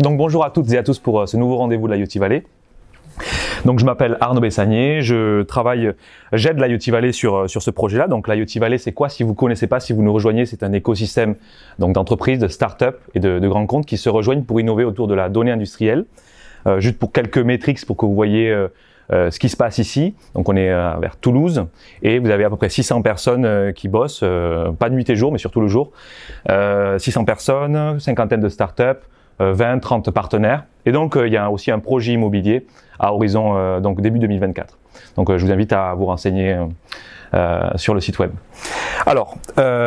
Donc bonjour à toutes et à tous pour euh, ce nouveau rendez-vous de l'IoT Valley. Donc je m'appelle Arnaud Bessanier, je travaille, j'aide l'IoT Valley sur, euh, sur ce projet-là. Donc l'IoT Valley, c'est quoi? Si vous connaissez pas, si vous nous rejoignez, c'est un écosystème donc d'entreprises, de start-up et de, grands comptes qui se rejoignent pour innover autour de la donnée industrielle. Euh, juste pour quelques métriques pour que vous voyez ce qui se passe ici. Donc on est vers Toulouse et vous avez à peu près 600 personnes qui bossent, pas nuit et jour, mais surtout le jour. 600 personnes, cinquantaine de start-up, 20, euh, 30 partenaires. Et donc, euh, il y a aussi un projet immobilier à horizon euh, donc début 2024. Donc, je vous invite à vous renseigner sur le site web. Alors,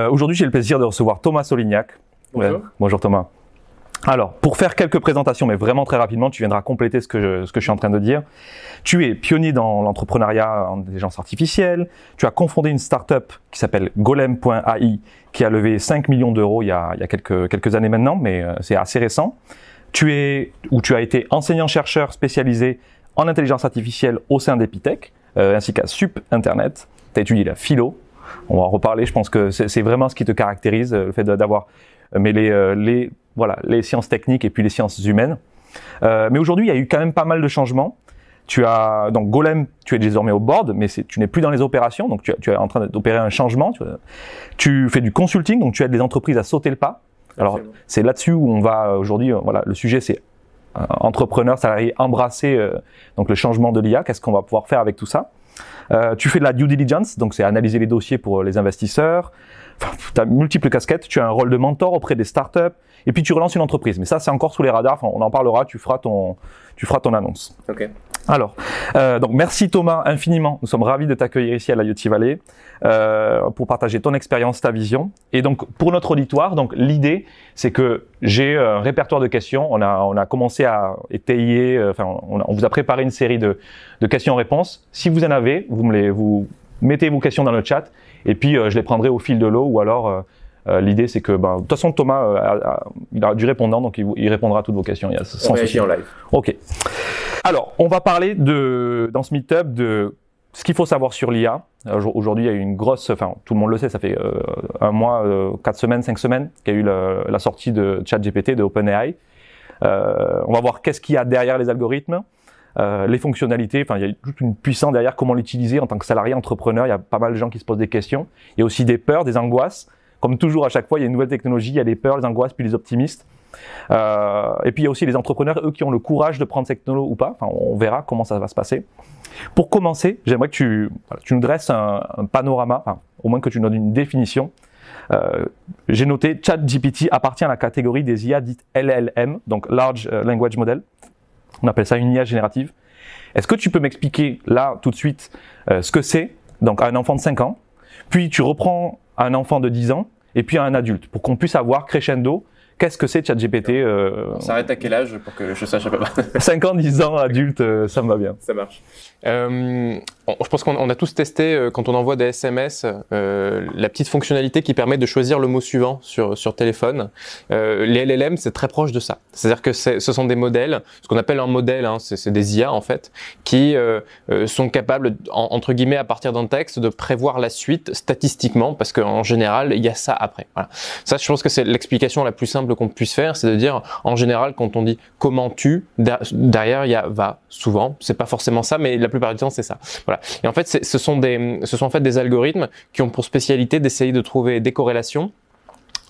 aujourd'hui, j'ai le plaisir de recevoir Thomas Solignac. Bonjour. bonjour Thomas. Alors, pour faire quelques présentations, mais vraiment très rapidement, tu viendras compléter ce que je, ce que je suis en train de dire. Tu es pionnier dans l'entrepreneuriat en intelligence artificielle. Tu as confondé une start-up qui s'appelle Golem.ai, qui a levé 5 millions d'euros il y a, il y a quelques, quelques années maintenant, mais euh, c'est assez récent. Tu es, ou tu as été enseignant-chercheur spécialisé en intelligence artificielle au sein d'Epitech, euh, ainsi qu'à Sup Internet. Tu as étudié la philo. On va en reparler. Je pense que c'est vraiment ce qui te caractérise, euh, le fait d'avoir mêlé les voilà, les sciences techniques et puis les sciences humaines. Euh, mais aujourd'hui, il y a eu quand même pas mal de changements. Tu as donc Golem, tu es désormais au board, mais tu n'es plus dans les opérations, donc tu, tu es en train d'opérer un changement. Tu, tu, fais du consulting, donc tu aides les entreprises à sauter le pas. Alors c'est là-dessus où on va aujourd'hui. Euh, voilà, le sujet c'est euh, entrepreneur, salarié, embrasser euh, donc le changement de l'IA. Qu'est-ce qu'on va pouvoir faire avec tout ça? Euh, Tu fais de la due diligence, donc c'est analyser les dossiers pour les investisseurs. Tu as multiples casquettes. Tu as un rôle de mentor auprès des startups et puis tu relances une entreprise. Mais ça, c'est encore sous les radars. on en parlera. Tu feras ton, tu feras ton annonce. Alors, euh, donc merci Thomas infiniment. Nous sommes ravis de t'accueillir ici à la l'IoT Valley euh, pour partager ton expérience, ta vision. Et donc pour notre auditoire, donc l'idée, c'est que j'ai un répertoire de questions. On a, on a commencé à étayer. Euh, enfin, on, on, vous a préparé une série de, de questions-réponses. Si vous en avez, vous me les, vous mettez vos questions dans le chat, et puis euh, je les prendrai au fil de l'eau, ou alors euh, euh, l'idée, c'est que, ben, de toute façon, Thomas, euh, il a du répondant, donc il, répondra à toutes vos questions. Il y a sans souci. en live. Ok. Alors, on va parler de, dans ce meetup de ce qu'il faut savoir sur l'IA. Aujourd'hui, il y a eu une grosse, enfin, tout le monde le sait, ça fait euh, un mois, quatre semaines, cinq semaines qu'il y a eu la, la sortie de ChatGPT, de OpenAI. on va voir qu'est-ce qu'il y a derrière les algorithmes. Euh, les fonctionnalités, enfin il y a toute une puissance derrière comment l'utiliser en tant que salarié entrepreneur. Il y a pas mal de gens qui se posent des questions. Il y a aussi des peurs, des angoisses. Comme toujours, à chaque fois, il y a une nouvelle technologie, il y a les peurs, les angoisses, puis les optimistes. Euh, et puis il y a aussi les entrepreneurs, eux, qui ont le courage de prendre cette technologie ou pas. Enfin, on verra comment ça va se passer. Pour commencer, j'aimerais que tu, tu nous dresses un, panorama, au moins que tu nous donnes une définition. Euh, J'ai noté ChatGPT appartient à la catégorie des IA dites LLM, donc Large euh, Language Model. On appelle ça une IA générative. Est-ce que tu peux m'expliquer là tout de suite ce que c'est? Donc à un enfant de 5 ans, puis tu reprends à un enfant de 10 ans et puis à un adulte, pour qu'on puisse avoir crescendo Qu'est-ce que c'est ChatGPT euh... On s'arrête à quel âge pour que je sache à peu près 5 ans, 10 ans, adulte, euh, ça me va bien. Ça marche. Euh, je pense qu'on a tous testé euh, quand on envoie des SMS euh, la petite fonctionnalité qui permet de choisir le mot suivant sur sur téléphone. Euh, les LLM c'est très proche de ça. C'est-à-dire que ce sont des modèles, ce qu'on appelle un modèle, hein, c'est des IA en fait, qui euh, euh, sont capables entre guillemets à partir d'un texte de prévoir la suite statistiquement parce qu'en général il y a ça après. Voilà. Ça je pense que c'est l'explication la plus simple qu'on puisse faire, c'est de dire en général quand on dit comment tu? derrière il y a va souvent, c'est pas forcément ça, mais la plupart du temps c'est ça. Et en fait, ce sont des, en fait des algorithmes qui ont pour spécialité d'essayer de trouver des corrélations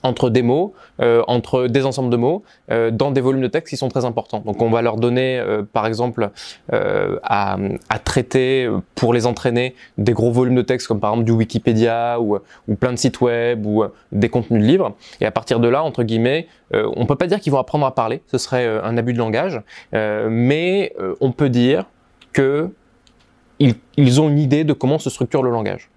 entre des mots, euh, entre des ensembles de mots, euh, dans des volumes de texte qui sont très importants. Donc on va leur donner, euh, par exemple, à, à, traiter pour les entraîner des gros volumes de texte comme par exemple du Wikipédia ou, ou plein de sites web ou des contenus de livres. Et à partir de là, entre guillemets, on peut pas dire qu'ils vont apprendre à parler, ce serait un abus de langage, mais on peut dire que ils, ont une idée de comment se structure le langage.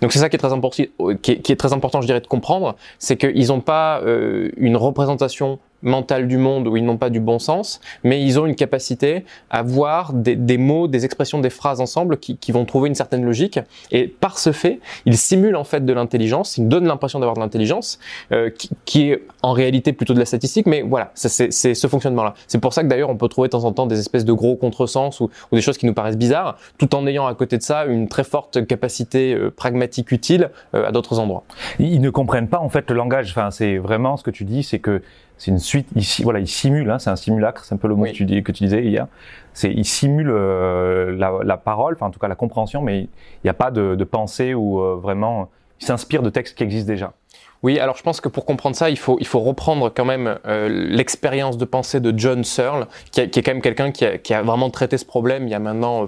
Donc c'est ça qui est très important, qui est, très important, je dirais, de comprendre, c'est qu'ils n'ont pas euh, une représentation mental du monde où ils n'ont pas du bon sens, mais ils ont une capacité à voir des, mots, des expressions, des phrases ensemble qui, vont trouver une certaine logique. Et par ce fait, ils simulent en fait de l'intelligence, ils donnent l'impression d'avoir de l'intelligence, euh, qui, est en réalité plutôt de la statistique, mais voilà, c'est ce fonctionnement-là. C'est pour ça que d'ailleurs on peut trouver de temps en temps des espèces de gros contresens ou, ou, des choses qui nous paraissent bizarres, tout en ayant à côté de ça une très forte capacité euh, pragmatique utile euh, à d'autres endroits. Ils ne comprennent pas en fait le langage. Enfin, c'est vraiment ce que tu dis, c'est que c'est une suite. Ici, voilà, il simule. Hein, c'est un simulacre. C'est un peu le mot que, tu dis, que tu disais hier. C'est il simule euh, la, la, parole, enfin en tout cas la compréhension, mais il n'y a pas de, de pensée ou euh, vraiment. Il s'inspire de textes qui existent déjà. Oui, alors je pense que pour comprendre ça, il faut, il faut reprendre quand même euh, l'expérience de pensée de John Searle, qui, qui est quand même quelqu'un qui a, qui a, vraiment traité ce problème il y a maintenant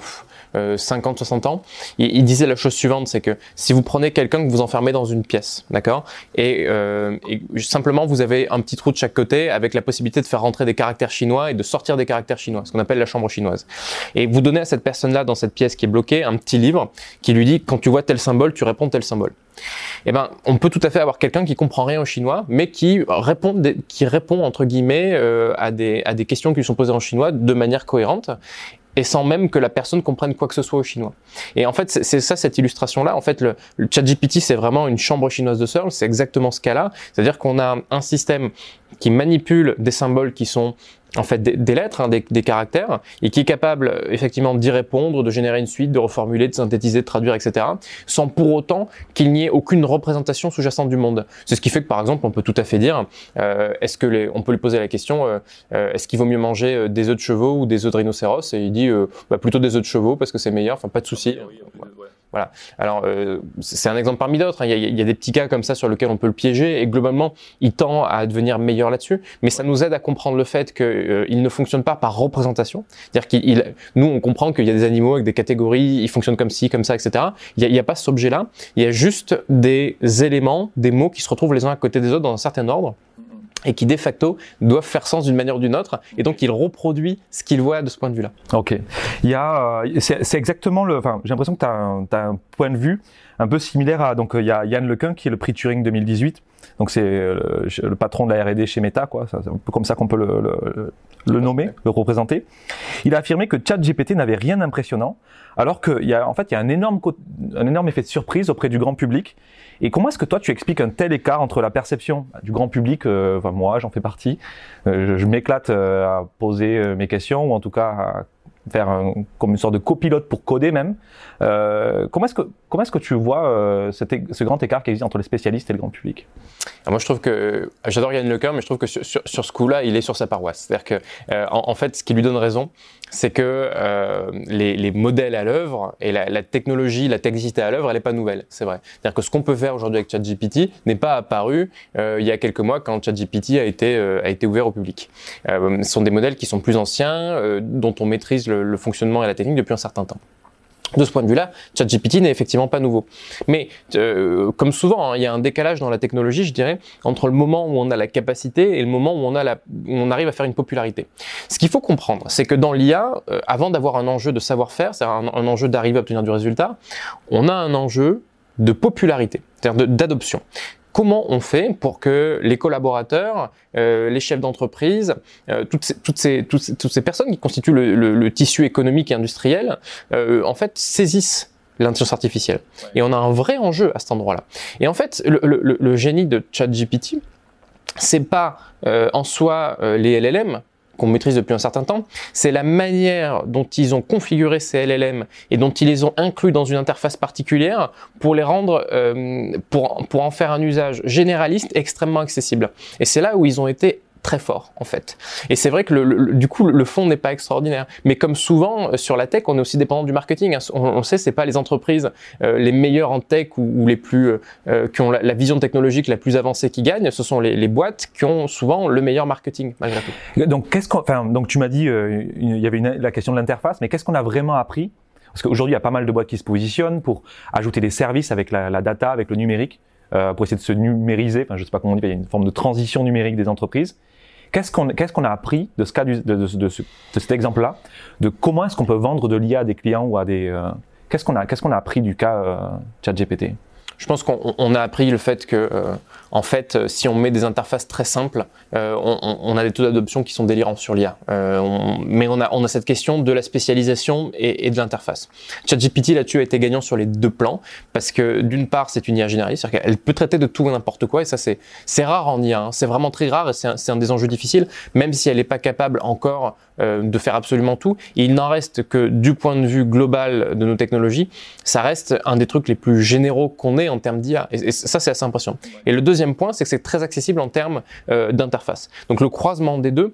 50, 60 ans. Il, disait la chose suivante, c'est que si vous prenez quelqu'un que vous enfermez dans une pièce, d'accord, et, euh, simplement vous avez un petit trou de chaque côté avec la possibilité de faire rentrer des caractères chinois et de sortir des caractères chinois, ce qu'on appelle la chambre chinoise. Et vous donnez à cette personne-là dans cette pièce qui est bloquée un petit livre qui lui dit quand tu vois tel symbole, tu réponds tel symbole. Eh ben, on peut tout à fait avoir quelqu'un qui comprend rien au chinois, mais qui répond, qui répond entre guillemets euh, à, des, à des questions qui lui sont posées en chinois de manière cohérente et sans même que la personne comprenne quoi que ce soit au chinois. Et en fait, c'est ça cette illustration-là. En fait, le, le ChatGPT, c'est vraiment une chambre chinoise de Searle. C'est exactement ce cas-là. C'est-à-dire qu'on a un système qui manipule des symboles qui sont en fait des, lettres, hein, des, caractères, et qui est capable effectivement d'y répondre, de générer une suite, de reformuler, de synthétiser, de traduire, etc., sans pour autant qu'il n'y ait aucune représentation sous-jacente du monde. C'est ce qui fait que par exemple, on peut tout à fait dire, euh, est-ce que les, on peut lui poser la question, euh, euh est-ce qu'il vaut mieux manger euh, des œufs de chevaux ou des œufs de rhinocéros? Et il dit euh, bah, plutôt des œufs de chevaux parce que c'est meilleur. Enfin, pas de souci. Voilà. Alors, euh, c'est un exemple parmi d'autres. Hein. Il, y a des petits cas comme ça sur lesquels on peut le piéger et globalement, il tend à devenir meilleur là-dessus. Mais ça nous aide à comprendre le fait qu'il euh, ne fonctionne pas par représentation. C'est-à-dire qu'il, nous, on comprend qu'il y a des animaux avec des catégories, ils fonctionnent comme ci, comme ça, etc. Il n'y a, a, pas cet objet-là. Il y a juste des éléments, des mots qui se retrouvent les uns à côté des autres dans un certain ordre et qui de facto doivent faire sens d'une manière ou d'une autre, et donc il reproduit ce qu'il voit de ce point de vue-là. Ok. Il y a, euh, c'est exactement le, enfin, j'ai l'impression que tu as, as, un point de vue un peu similaire à, donc il y a Yann Lequin qui est le prix Turing 2018, donc c'est le, le, patron de la R&D chez Meta, quoi. C'est un peu comme ça qu'on peut le, le, le, nommer, le représenter. Il a affirmé que ChatGPT n'avait rien d'impressionnant, alors qu'il y a en fait il y a un énorme un énorme effet de surprise auprès du grand public. Et comment est-ce que toi tu expliques un tel écart entre la perception du grand public, euh, enfin moi j'en fais partie, euh, je, m'éclate euh, à poser mes questions ou en tout cas à faire comme une sorte de copilote pour coder même. Comment est-ce que comment est-ce que tu vois ce grand écart qui existe entre les spécialistes et le grand public? Moi, je trouve que j'adore Yann Lequin, mais je trouve que sur, ce coup-là, il est sur sa paroisse. C'est-à-dire que, en, fait, ce qui lui donne raison, c'est que euh, les, les, modèles à l'œuvre et la, la, technologie, la technicité à l'œuvre, elle n'est pas nouvelle. C'est vrai. C'est-à-dire que ce qu'on peut faire aujourd'hui avec ChatGPT n'est pas apparu euh, il y a quelques mois quand ChatGPT a été a été ouvert au public. ce sont des modèles qui sont plus anciens, dont on maîtrise le, le fonctionnement et la technique depuis un certain temps. De ce point de vue-là, ChatGPT n'est effectivement pas nouveau. Mais euh, comme souvent, hein, il y a un décalage dans la technologie, je dirais, entre le moment où on a la capacité et le moment où on, arrive à faire une popularité. Ce qu'il faut comprendre, c'est que dans l'IA, euh, avant d'avoir un enjeu de savoir-faire, c'est-à-dire un, enjeu d'arriver à obtenir du résultat, on a un enjeu de popularité, c'est-à-dire d'adoption comment on fait pour que les collaborateurs, euh, les chefs d'entreprise, euh, toutes, ces, toutes, ces, toutes, ces, toutes, ces, personnes qui constituent le, le, le tissu économique et industriel, euh, en fait, saisissent l'intelligence artificielle. Ouais. Et on a un vrai enjeu à cet endroit-là. Et en fait, le, le, le génie de ChatGPT, c'est pas euh, en soi euh, les LLM, qu'on maîtrise depuis un certain temps, c'est la manière dont ils ont configuré ces LLM et dont ils les ont inclus dans une interface particulière pour les rendre, euh, pour, pour en faire un usage généraliste extrêmement accessible. Et c'est là où ils ont été très fort en fait. Et c'est vrai que le, du coup le fond n'est pas extraordinaire. Mais comme souvent euh, sur la tech, on est aussi dépendant du marketing. On, on sait c'est pas les entreprises euh, les meilleures en tech ou, les plus euh, qui ont la, vision technologique la plus avancée qui gagnent. Ce sont les, boîtes qui ont souvent le meilleur marketing malgré tout. Donc qu'est-ce qu'on, donc tu m'as dit il y avait la question de l'interface, mais qu'est-ce qu'on a vraiment appris? Parce qu'aujourd'hui il y a pas mal de boîtes qui se positionnent pour ajouter des services avec la, data, avec le numérique. Pour essayer de se numériser, enfin je sais pas comment on dit, il y a une forme de transition numérique des entreprises. Qu'est-ce qu'on a appris de cet exemple-là, de comment est-ce qu'on peut vendre de l'IA à des clients ou à des euh, qu'est-ce qu'on a a appris du cas euh, ChatGPT? Je pense qu'on a appris le fait que en fait, euh, si on met des interfaces très simples, euh, on, a des taux d'adoption qui sont délirants sur l'IA. Euh, mais on a, cette question de la spécialisation et, de l'interface. ChatGPT là-dessus a été gagnant sur les deux plans parce que d'une part, c'est une IA généraliste, c'est-à-dire qu'elle peut traiter de tout et n'importe quoi, et ça c'est rare en IA. Hein. C'est vraiment très rare et c'est un, des enjeux difficiles, même si elle n'est pas capable encore de faire absolument tout. il n'en reste que du point de vue global de nos technologies, ça reste un des trucs les plus généraux qu'on ait en termes d'IA. Et, et, ça c'est assez impressionnant. Et le deuxième point, c'est que c'est très accessible en termes euh, d'interface. Donc le croisement des deux euh,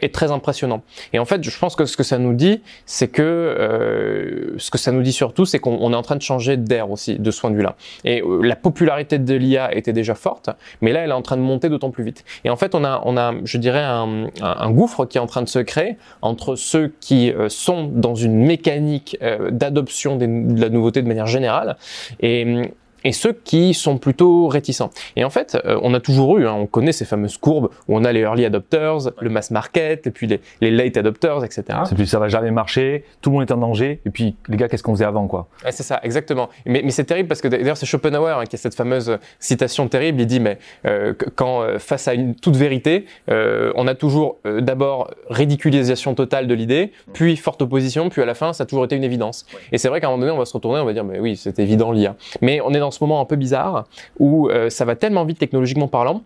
est très impressionnant. Et en fait, je pense que ce que ça nous dit, c'est que euh, ce que ça nous dit surtout, c'est qu'on est en train de changer d'air aussi de ce point de vue-là. Et la popularité de l'IA était déjà forte, mais là, elle est en train de monter d'autant plus vite. Et en fait, on a, on a, je dirais, un, un, gouffre qui est en train de se créer entre ceux qui sont dans une mécanique d'adoption de la nouveauté de manière générale et et ceux qui sont plutôt réticents. Et en fait, euh, on a toujours eu, hein, on connaît ces fameuses courbes où on a les early adopters, le mass market, et puis les, les late adopters, etc. C'est plus ça va jamais marcher, tout le monde est en danger, et puis les gars, qu'est-ce qu'on faisait avant, quoi? Ouais, C'est ça, exactement. Mais, mais c'est terrible parce que d'ailleurs, c'est Schopenhauer hein, qui a cette fameuse citation terrible. Il dit, mais euh, quand euh, face à une toute vérité, euh, on a toujours euh, d'abord ridiculisation totale de l'idée, puis forte opposition, puis à la fin, ça a toujours été une évidence. Et c'est vrai qu'à un moment donné, on va se retourner, on va dire, mais oui, c'est évident l'IA. Mais on est dans ce moment un peu bizarre où euh, ça va tellement vite technologiquement parlant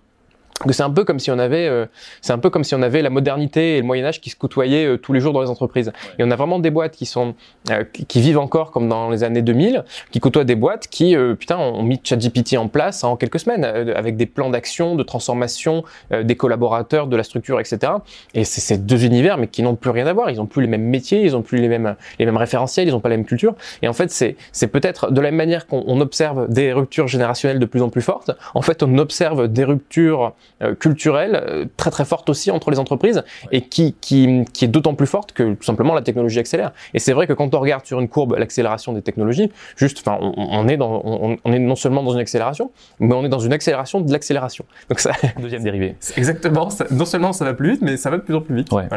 c'est un peu comme si on avait euh, c'est un peu comme si on avait la modernité et le Moyen Âge qui se côtoyaient euh, tous les jours dans les entreprises. Et on a vraiment des boîtes qui sont euh, qui, vivent encore comme dans les années 2000, qui côtoient des boîtes qui putain ont mis ChatGPT en place en quelques semaines avec des plans d'action, de transformation des collaborateurs, de la structure, etc. Et c'est ces deux univers mais qui n'ont plus rien à voir. Ils ont plus les mêmes métiers, ils ont plus les mêmes les mêmes référentiels, ils ont pas la même culture. Et en fait c'est c'est peut-être de la même manière qu'on observe des ruptures générationnelles de plus en plus fortes. En fait on observe des ruptures euh, culturelle euh, très très forte aussi entre les entreprises et qui, qui, qui est d'autant plus forte que tout simplement la technologie accélère. Et c'est vrai que quand on regarde sur une courbe l'accélération des technologies, juste, enfin, on, est dans, on, est non seulement dans une accélération, mais on est dans une accélération de l'accélération. Donc ça, deuxième dérivé. Exactement. non seulement ça va plus vite, mais ça va de plus en plus vite. Ouais.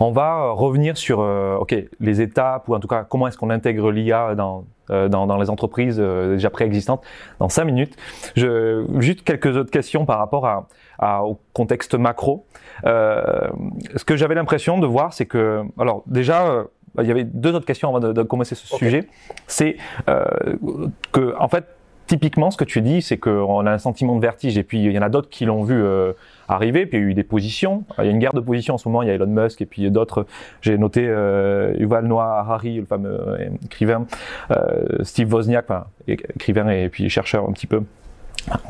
On va revenir sur, euh, ok, les étapes ou en tout cas comment est-ce qu'on intègre l'IA dans euh, dans, dans, les entreprises euh, déjà préexistantes dans cinq minutes. Je, juste quelques autres questions par rapport à, à au contexte macro. Euh, ce que j'avais l'impression de voir, c'est que, alors déjà, euh, il y avait deux autres questions avant de, de commencer ce sujet. C'est que, en fait, typiquement, ce que tu dis, c'est qu'on a un sentiment de vertige, et puis il y en a d'autres qui l'ont vu euh, arriver, puis il y a eu des positions. Il y a une guerre de positions en ce moment, il y a Elon Musk, et puis d'autres. J'ai noté euh, Yuval Noah Harari, le fameux euh, écrivain, euh, Steve Wozniak, enfin, écrivain et puis chercheur un petit peu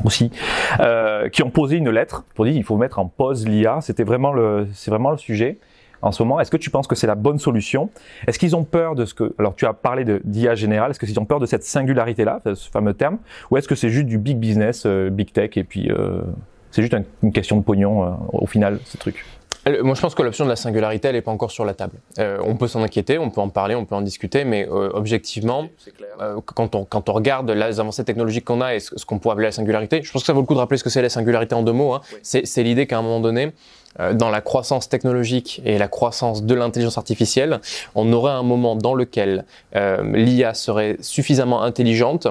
aussi, qui ont posé une lettre pour dire il faut mettre en pause l'IA. C'était vraiment le, c'est vraiment le sujet en ce moment. Est-ce que tu penses que c'est la bonne solution? Est-ce qu'ils ont peur de ce que... Alors tu as parlé de d'IA général, est-ce qu'ils ont peur de cette singularité-là, ce fameux terme? Ou est-ce que c'est juste du big business, euh, big tech, et puis euh, c'est juste une question de pognon euh, au final, ce truc? Moi, je pense que l'option de la singularité, elle n'est pas encore sur la table. Euh, on peut s'en inquiéter, on peut en parler, on peut en discuter, mais euh, objectivement, euh, quand, on, quand on regarde les avancées technologiques qu'on a et ce, qu'on pourrait appeler la singularité, je pense que ça vaut le coup de rappeler ce que c'est la singularité en deux mots. Hein. C'est l'idée qu'à un moment donné, dans la croissance technologique et la croissance de l'intelligence artificielle, on aurait un moment dans lequel l'IA serait suffisamment intelligente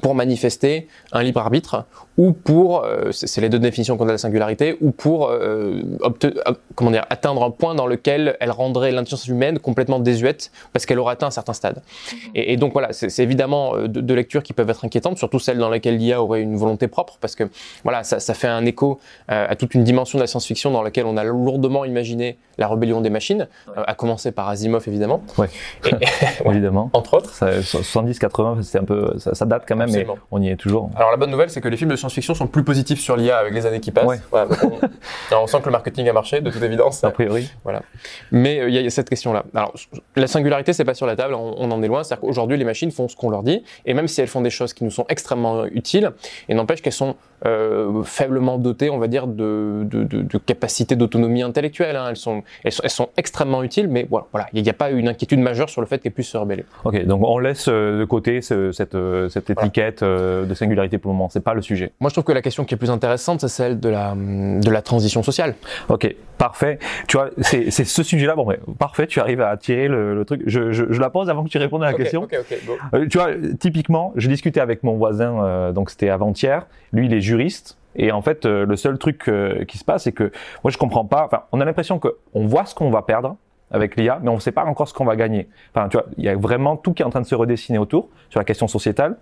pour manifester un libre arbitre ou pour, euh, c'est les deux définitions qu'on a de la singularité, ou pour euh, euh, comment dire, atteindre un point dans lequel elle rendrait l'intelligence humaine complètement désuète parce qu'elle aura atteint un certain stade. Mhm. Et, et donc voilà, c'est évidemment deux de lectures qui peuvent être inquiétantes, surtout celles dans lesquelles l'IA aurait une volonté propre parce que voilà, ça, ça fait un écho à toute une dimension de la science-fiction dans laquelle on a lourdement imaginé la rébellion des machines, à commencer par Asimov évidemment. Ouais. évidemment. Entre autres. 70-80, c'est un peu, ça, ça, date quand même, mais on y est toujours. Alors la bonne nouvelle, c'est que les films de science-fiction sont plus positifs sur l'IA avec les années qui passent. on, sent que le marketing a marché, de toute évidence. A priori. Voilà. Mais euh, il y, a cette question-là. Alors, la singularité, c'est pas sur la table, on, en est loin. C'est-à-dire qu'aujourd'hui, les machines font ce qu'on leur dit, et même si elles font des choses qui nous sont extrêmement utiles, et n'empêche qu'elles sont euh, faiblement dotées, on va dire, de, de, de, de capacité d'autonomie intellectuelle. Hein. Elles, sont, elles, sont, elles, sont, extrêmement utiles, mais voilà, voilà, il n'y a pas une inquiétude majeure sur le fait qu'elles puissent se rebeller. Ok, donc on laisse euh, de côté ce, cette, cette étiquette de singularité pour le moment. C'est pas le sujet. Moi, je trouve que la question qui est plus intéressante, c'est celle de la, de la transition sociale. Ok. Parfait. Tu vois, c'est ce sujet-là. Bon, parfait. Tu arrives à tirer le, le truc. Je, je, je la pose avant que tu répondes à la question. ok, ok, go. Euh, tu vois, typiquement, j'ai discuté avec mon voisin, euh, donc c'était avant-hier. Lui, il est juriste. Et en fait, euh, le seul truc qui se passe, c'est que moi, je comprends pas. Enfin, on a l'impression que on voit ce qu'on va perdre avec l'IA, mais on ne sait pas encore ce qu'on va gagner. Enfin, tu vois, il y a vraiment tout qui est en train de se redessiner autour sur la question sociétale.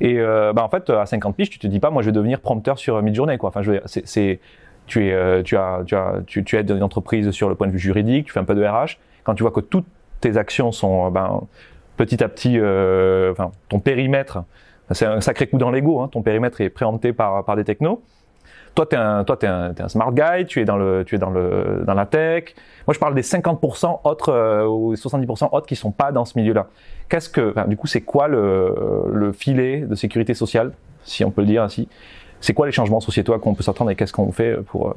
Et euh, bah, en fait, à 50 piges, tu te dis pas, moi, je vais devenir prompteur sur Midjourney, quoi. Enfin, je veux c'est- tu es, euh, tu as, tu as, tu, tu aides une entreprise sur le point de vue juridique, tu fais un peu de RH. Quand tu vois que toutes tes actions sont, euh, ben, petit à petit, euh, enfin, ton périmètre, c'est un sacré coup dans l'ego. Hein, ton périmètre est préempté par, par des technos. Toi, t'es un, toi, t'es un, t'es un smart guy. Tu es dans le, tu es dans le, dans la tech. Moi, je parle des 50% autres euh, ou 70% autres qui sont pas dans ce milieu-là. Qu'est-ce que, enfin, du coup, c'est quoi le, le filet de sécurité sociale, si on peut le dire ainsi? C'est quoi les changements sociétaux qu'on peut s'attendre et qu'est-ce qu'on fait pour euh,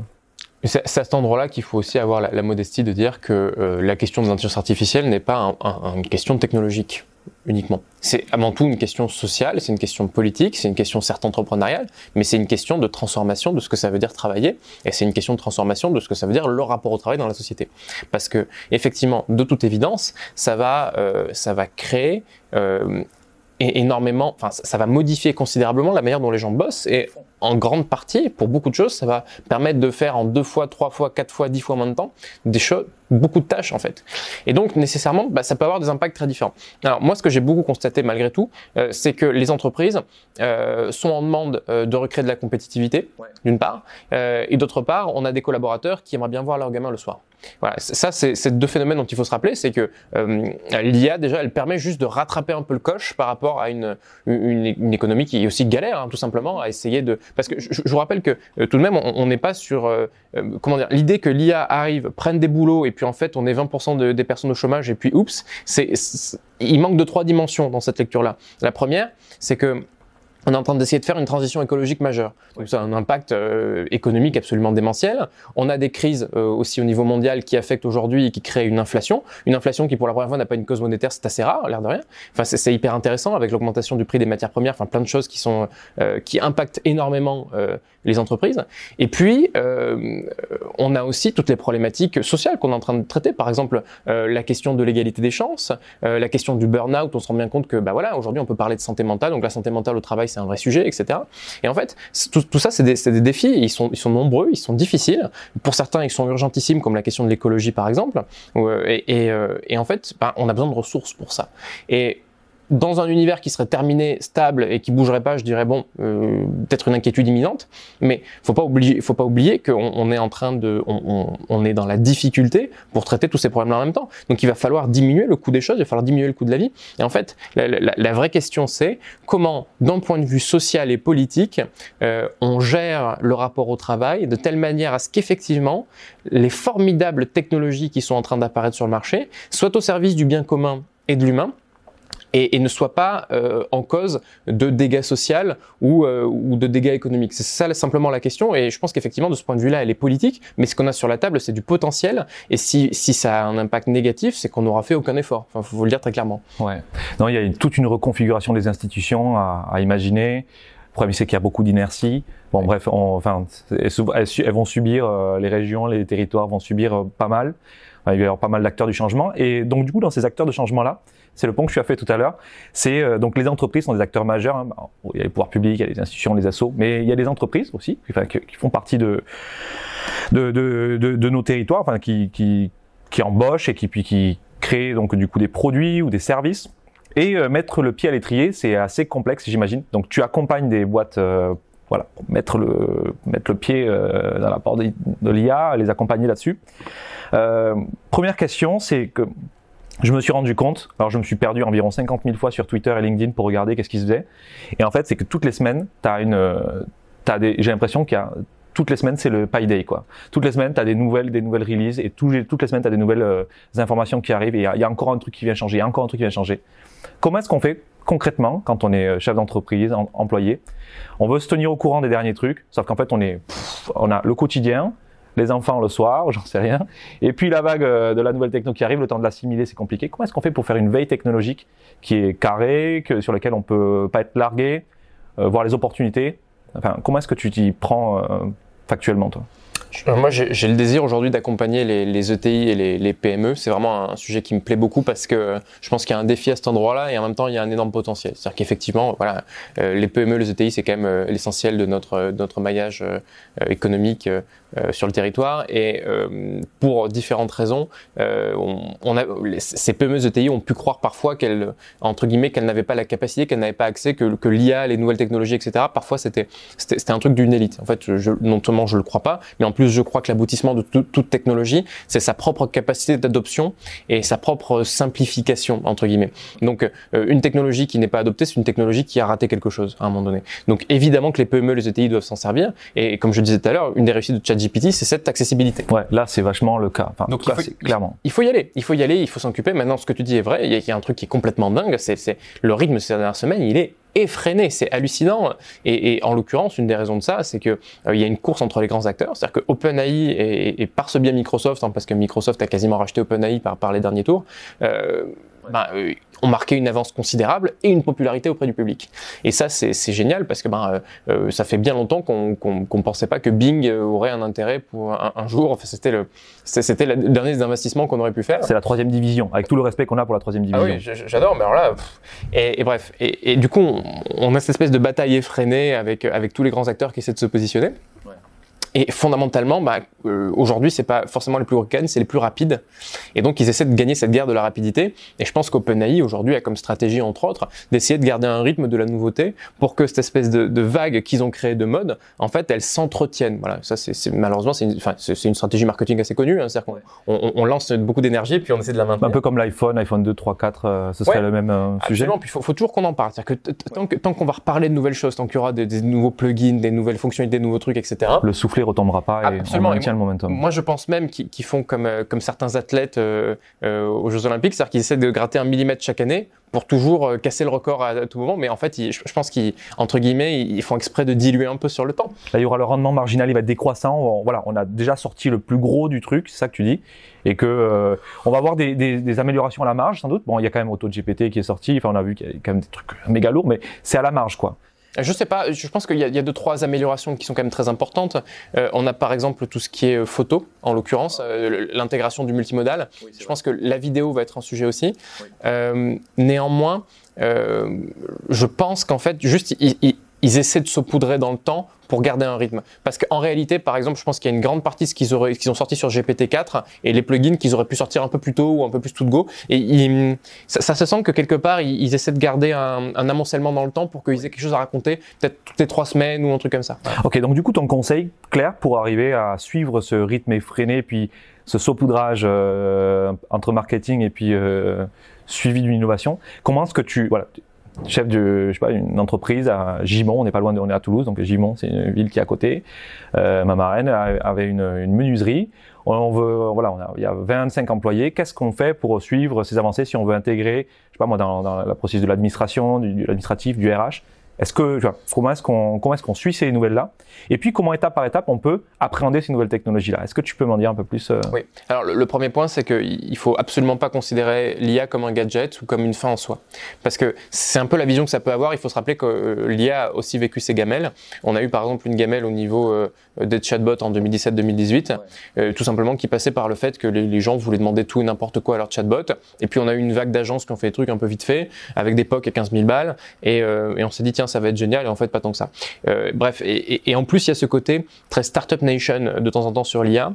C'est à cet endroit-là qu'il faut aussi avoir la, modestie de dire que euh, la question de l'intelligence artificielle n'est pas un- un- une question technologique uniquement. C'est avant tout une question sociale, c'est une question politique, c'est une question certes entrepreneuriale, mais c'est une question de transformation de ce que ça veut dire travailler, et c'est une question de transformation de ce que ça veut dire le rapport au travail dans la société. Parce que effectivement, de toute évidence, ça va, euh, créer euh, énormément, enfin ça ça va modifier considérablement la manière dont les gens bossent, et en grande partie, pour beaucoup de choses, ça va permettre de faire en deux fois, trois fois, quatre fois, dix fois moins de temps des choses, beaucoup de tâches en fait. Et donc nécessairement, bah, ça peut avoir des impacts très différents. Alors moi, ce que j'ai beaucoup constaté malgré tout, euh, c'est que les entreprises euh, sont en demande euh, de recréer de la compétitivité, d'une part, euh, et d'autre part, on a des collaborateurs qui aimeraient bien voir leurs gamins le soir. Voilà, ça c'est c'est deux phénomènes dont il faut se rappeler, c'est que euh, l'IA déjà, elle permet juste de rattraper un peu le coche par rapport à une, une, une économie qui est aussi galère, hein, tout simplement, à essayer de. Parce que je, vous rappelle que euh, tout de même, on n'est pas sur euh, euh, comment dire l'idée que l'IA arrive, prenne des boulots et puis en fait on est 20% de- des personnes au chômage et puis oups, c'est il manque de trois dimensions dans cette lecture-là. La première, c'est que on est en train d'essayer de faire une transition écologique majeure. Donc ça a un impact euh, économique absolument démentiel. On a des crises euh, aussi au niveau mondial qui affectent aujourd'hui et qui créent une inflation. Une inflation qui pour la première fois n'a pas une cause monétaire, c'est assez rare, l'air de rien. Enfin c'est c'est hyper intéressant avec l'augmentation du prix des matières premières, enfin plein de choses qui sont euh, qui impactent énormément euh, les entreprises. Et puis euh, on a aussi toutes les problématiques sociales qu'on est en train de traiter. Par exemple euh, la question de l'égalité des chances, euh, la question du burn-out. On se rend bien compte que bah voilà aujourd'hui on peut parler de santé mentale. Donc la santé mentale au travail c'est un vrai sujet, etc. Et en fait, tout, ça, c'est des, défis. Ils sont, ils sont nombreux, ils sont difficiles. Pour certains, ils sont urgentissimes, comme la question de l'écologie, par exemple. Euh, Et, et, euh, et en fait, ben, on a besoin de ressources pour ça. Et dans un univers qui serait terminé, stable et qui bougerait pas, je dirais bon, euh, peut-être une inquiétude imminente, mais faut pas oublier, faut pas oublier qu'on on est en train de, on, on- est dans la difficulté pour traiter tous ces problèmes-là en même temps. Donc il va falloir diminuer le coût des choses, il va falloir diminuer le coût de la vie. Et en fait, la, la- la vraie question c'est comment, d'un point de vue social et politique, euh, on gère le rapport au travail de telle manière à ce qu'effectivement les formidables technologies qui sont en train d'apparaître sur le marché soient au service du bien commun et de l'humain et, et ne soient pas euh, en cause de dégâts sociaux ou, euh, ou de dégâts économiques. C'est ça simplement la question et je pense qu'effectivement de ce point de vue-là elle est politique, mais ce qu'on a sur la table c'est du potentiel et si, si ça a un impact négatif c'est qu'on n'aura fait aucun effort. Enfin faut le dire très clairement. Ouais. Non, il y a une- toute une reconfiguration des institutions à, à imaginer. Le problème, c'est qu'il y a beaucoup d'inertie. Bon, bref, on- enfin, elles, vont subir, euh, les régions, les territoires vont subir euh, pas mal. Enfin, il va y avoir pas mal d'acteurs du changement. Et donc, du coup, dans ces acteurs de changement-là, c'est le point que suis à fait tout à l'heure. C'est euh, donc les entreprises sont des acteurs majeurs. hein. Il y a les pouvoirs publics, il y a les institutions, les assos, mais il y a des entreprises aussi, qui, font partie de nos territoires, enfin, qui, embauchent et qui puis qui créent donc du coup des produits ou des services. Et euh, mettre le pied à l'étrier, c'est assez complexe, j'imagine. Donc tu accompagnes des boîtes, euh, voilà, mettre le pied dans la porte de, l'IA, les accompagner là-dessus. Première question, c'est que je me suis rendu compte, alors je me suis perdu environ 50 000 fois sur Twitter et LinkedIn pour regarder qu'est-ce qui se faisait. Et en fait, c'est que toutes les semaines, t'as une, euh, t'as des, j'ai l'impression qu'il y a toutes les semaines, c'est le pie day, quoi. Toutes les semaines, tu as des nouvelles, des nouvelles releases, et toutes les semaines, tu as des nouvelles euh, informations qui arrivent, et il y, a- encore un truc qui vient changer, il y a encore un truc qui vient changer. Comment est-ce qu'on fait concrètement quand on est euh, chef d'entreprise, en- employé? On veut se tenir au courant des derniers trucs, sauf qu'en fait, on est, on a le quotidien, les enfants le soir, j'en sais rien, et puis la vague euh, de la nouvelle techno qui arrive, le temps de l'assimiler, c'est compliqué. Comment est-ce qu'on fait pour faire une veille technologique qui est carrée, que, sur laquelle on peut pas être largué, euh, voir les opportunités? Enfin, comment est-ce que tu t'y prends euh, factuellement, toi? Moi, j'ai le désir aujourd'hui d'accompagner les, ETI et les, PME. C'est vraiment un sujet qui me plaît beaucoup parce que je pense qu'il y a un défi à cet endroit-là et en même temps, il y a un énorme potentiel. C'est-à-dire qu'effectivement, voilà, euh, les PME, les ETI, c'est quand même euh, l'essentiel de notre, notre maillage euh, économique sur le territoire. Et pour différentes raisons, on, on, ces PME, ETI ont pu croire parfois qu'elles, entre guillemets, qu'elles n'avaient pas la capacité, qu'elles n'avaient pas accès, que, l'IA, les nouvelles technologies, etc. Parfois, c'était un truc d'une élite. En fait, non seulement je le crois pas, mais en plus je crois que l'aboutissement de toute technologie, c'est sa propre capacité d'adoption et sa propre simplification, entre guillemets. Donc, euh, une technologie qui n'est pas adoptée, c'est une technologie qui a raté quelque chose à un moment donné. Donc, évidemment que les PME, les ETI doivent s'en servir. Et comme je disais tout à l'heure, une des réussites de ChatGPT, c'est cette accessibilité. Ouais, là, c'est vachement le cas. Donc, il faut, clairement. Il faut y aller. Il faut y aller. Il faut s'occuper. Maintenant, ce que tu dis est vrai. Il y a, un truc qui est complètement dingue. C'est le rythme ces dernières semaines. Il est effréné, c'est hallucinant. Et, en l'occurrence, une des raisons de ça, c'est que euh, il y a une course entre les grands acteurs, c'est-à-dire que OpenAI et, par ce biais Microsoft, hein, parce que Microsoft a quasiment racheté OpenAI par, par les derniers tours, euh, ben, euh, ont marqué une avance considérable et une popularité auprès du public. Et ça, c'est génial parce que ben, euh, euh, ça fait bien longtemps qu'on ne pensait pas que Bing aurait un intérêt pour un, jour. Enfin, c'était le, c'était le dernier investissement qu'on aurait pu faire. C'est la troisième division, avec tout le respect qu'on a pour la troisième division. Ah oui, j'adore. Mais alors là, et, bref, et, du coup, on, on, a cette espèce de bataille effrénée avec avec tous les grands acteurs qui essaient de se positionner. Et fondamentalement, bah, euh, aujourd'hui, c'est pas forcément les plus cannes, c'est les plus rapides. Et donc, ils essaient de gagner cette guerre de la rapidité. Et je pense qu'OpenAI, aujourd'hui, a comme stratégie, entre autres, d'essayer de garder un rythme de la nouveauté pour que cette espèce de, de vague qu'ils ont créée de mode, en fait, elle s'entretienne. Voilà, ça, c'est malheureusement, c'est une, une, stratégie marketing assez connue. Hein, C'est-à-dire qu'on on, on, lance beaucoup d'énergie, puis on essaie de la maintenir. Un peu comme l'iPhone, iPhone 2, 3, 4, ce serait le même euh, sujet. Absolument, puis il faut, faut, toujours qu'on en parle. C'est-à-dire que tant qu'on va reparler de nouvelles choses, tant qu'il y aura des, des, nouveaux plugins, des nouvelles fonctionnalités, des nouveaux trucs, etc. Le soufflet retombera pas. Et Absolument. le momentum. Moi, je pense même qu'ils font comme, euh, comme certains athlètes euh, euh, aux Jeux Olympiques, c'est-à-dire qu'ils essaient de gratter un millimètre chaque année pour toujours euh, casser le record à, tout moment. Mais en fait, je pense qu'entre guillemets, ils font exprès de diluer un peu sur le temps. Là, il y aura le rendement marginal, il va être décroissant. On, voilà, on a déjà sorti le plus gros du truc, c'est ça que tu dis, et que on va avoir des, des, des, améliorations à la marge, sans doute. Bon, il y a quand même AutoGPT qui est sorti. Enfin, on a vu qu'il y a quand même des trucs méga lourds, mais c'est à la marge, quoi. Je sais pas, je pense qu'il y, y, a deux trois améliorations qui sont quand même très importantes. Euh, on a par exemple tout ce qui est euh, photo, en l'occurrence, euh, l'intégration du multimodal. je pense que la vidéo va être un sujet aussi. Euh, néanmoins, je pense qu'en fait, juste il, ils essaient de saupoudrer dans le temps pour garder un rythme. Parce qu'en réalité, par exemple, je pense qu'il y a une grande partie de ce qu'ils ont sorti sur GPT-4 et les plugins qu'ils auraient pu sortir un peu plus tôt ou un peu plus tout de go. Et ça, se sent que quelque part, ils, essaient de garder un, amoncellement dans le temps pour qu'ils aient quelque chose à raconter, peut-être toutes les trois semaines ou un truc comme ça. Ok, donc du coup, ton conseil clair pour arriver à suivre ce rythme effréné, puis ce saupoudrage euh, entre marketing et puis euh, suivi d'une innovation, comment est-ce que tu, voilà, chef de, je sais pas, une entreprise à Gimont, on n'est pas loin de, on est à Toulouse, donc Gimont, c'est une ville qui est à côté. Euh, ma marraine avait une, menuiserie. On veut, voilà, il y a 25 employés. Qu'est-ce qu'on fait pour suivre ces avancées si on veut intégrer, je sais pas moi, dans, la processus de l'administration, de l'administratif, du RH est-ce que, comment est-ce qu'on, suit ces nouvelles-là? Et puis, comment étape par étape on peut appréhender ces nouvelles technologies-là? Est-ce que tu peux m'en dire un peu plus euh? Oui. Alors, le, premier point, c'est qu'il faut absolument pas considérer l'IA comme un gadget ou comme une fin en soi, parce que c'est un peu la vision que ça peut avoir. Il faut se rappeler que euh, l'IA a aussi vécu ses gamelles. On a eu par exemple une gamelle au niveau euh, des chatbots en 2017-2018, tout simplement qui passait par le fait que les, gens voulaient demander tout et n'importe quoi à leur chatbot. Et puis on a eu une vague d'agences qui ont fait des trucs un peu vite fait, avec des POC à 15 000 balles, et on s'est dit tiens ça va être génial, et en fait pas tant que ça. Euh, bref, et, et, en plus il y a ce côté très startup nation de temps en temps sur l'IA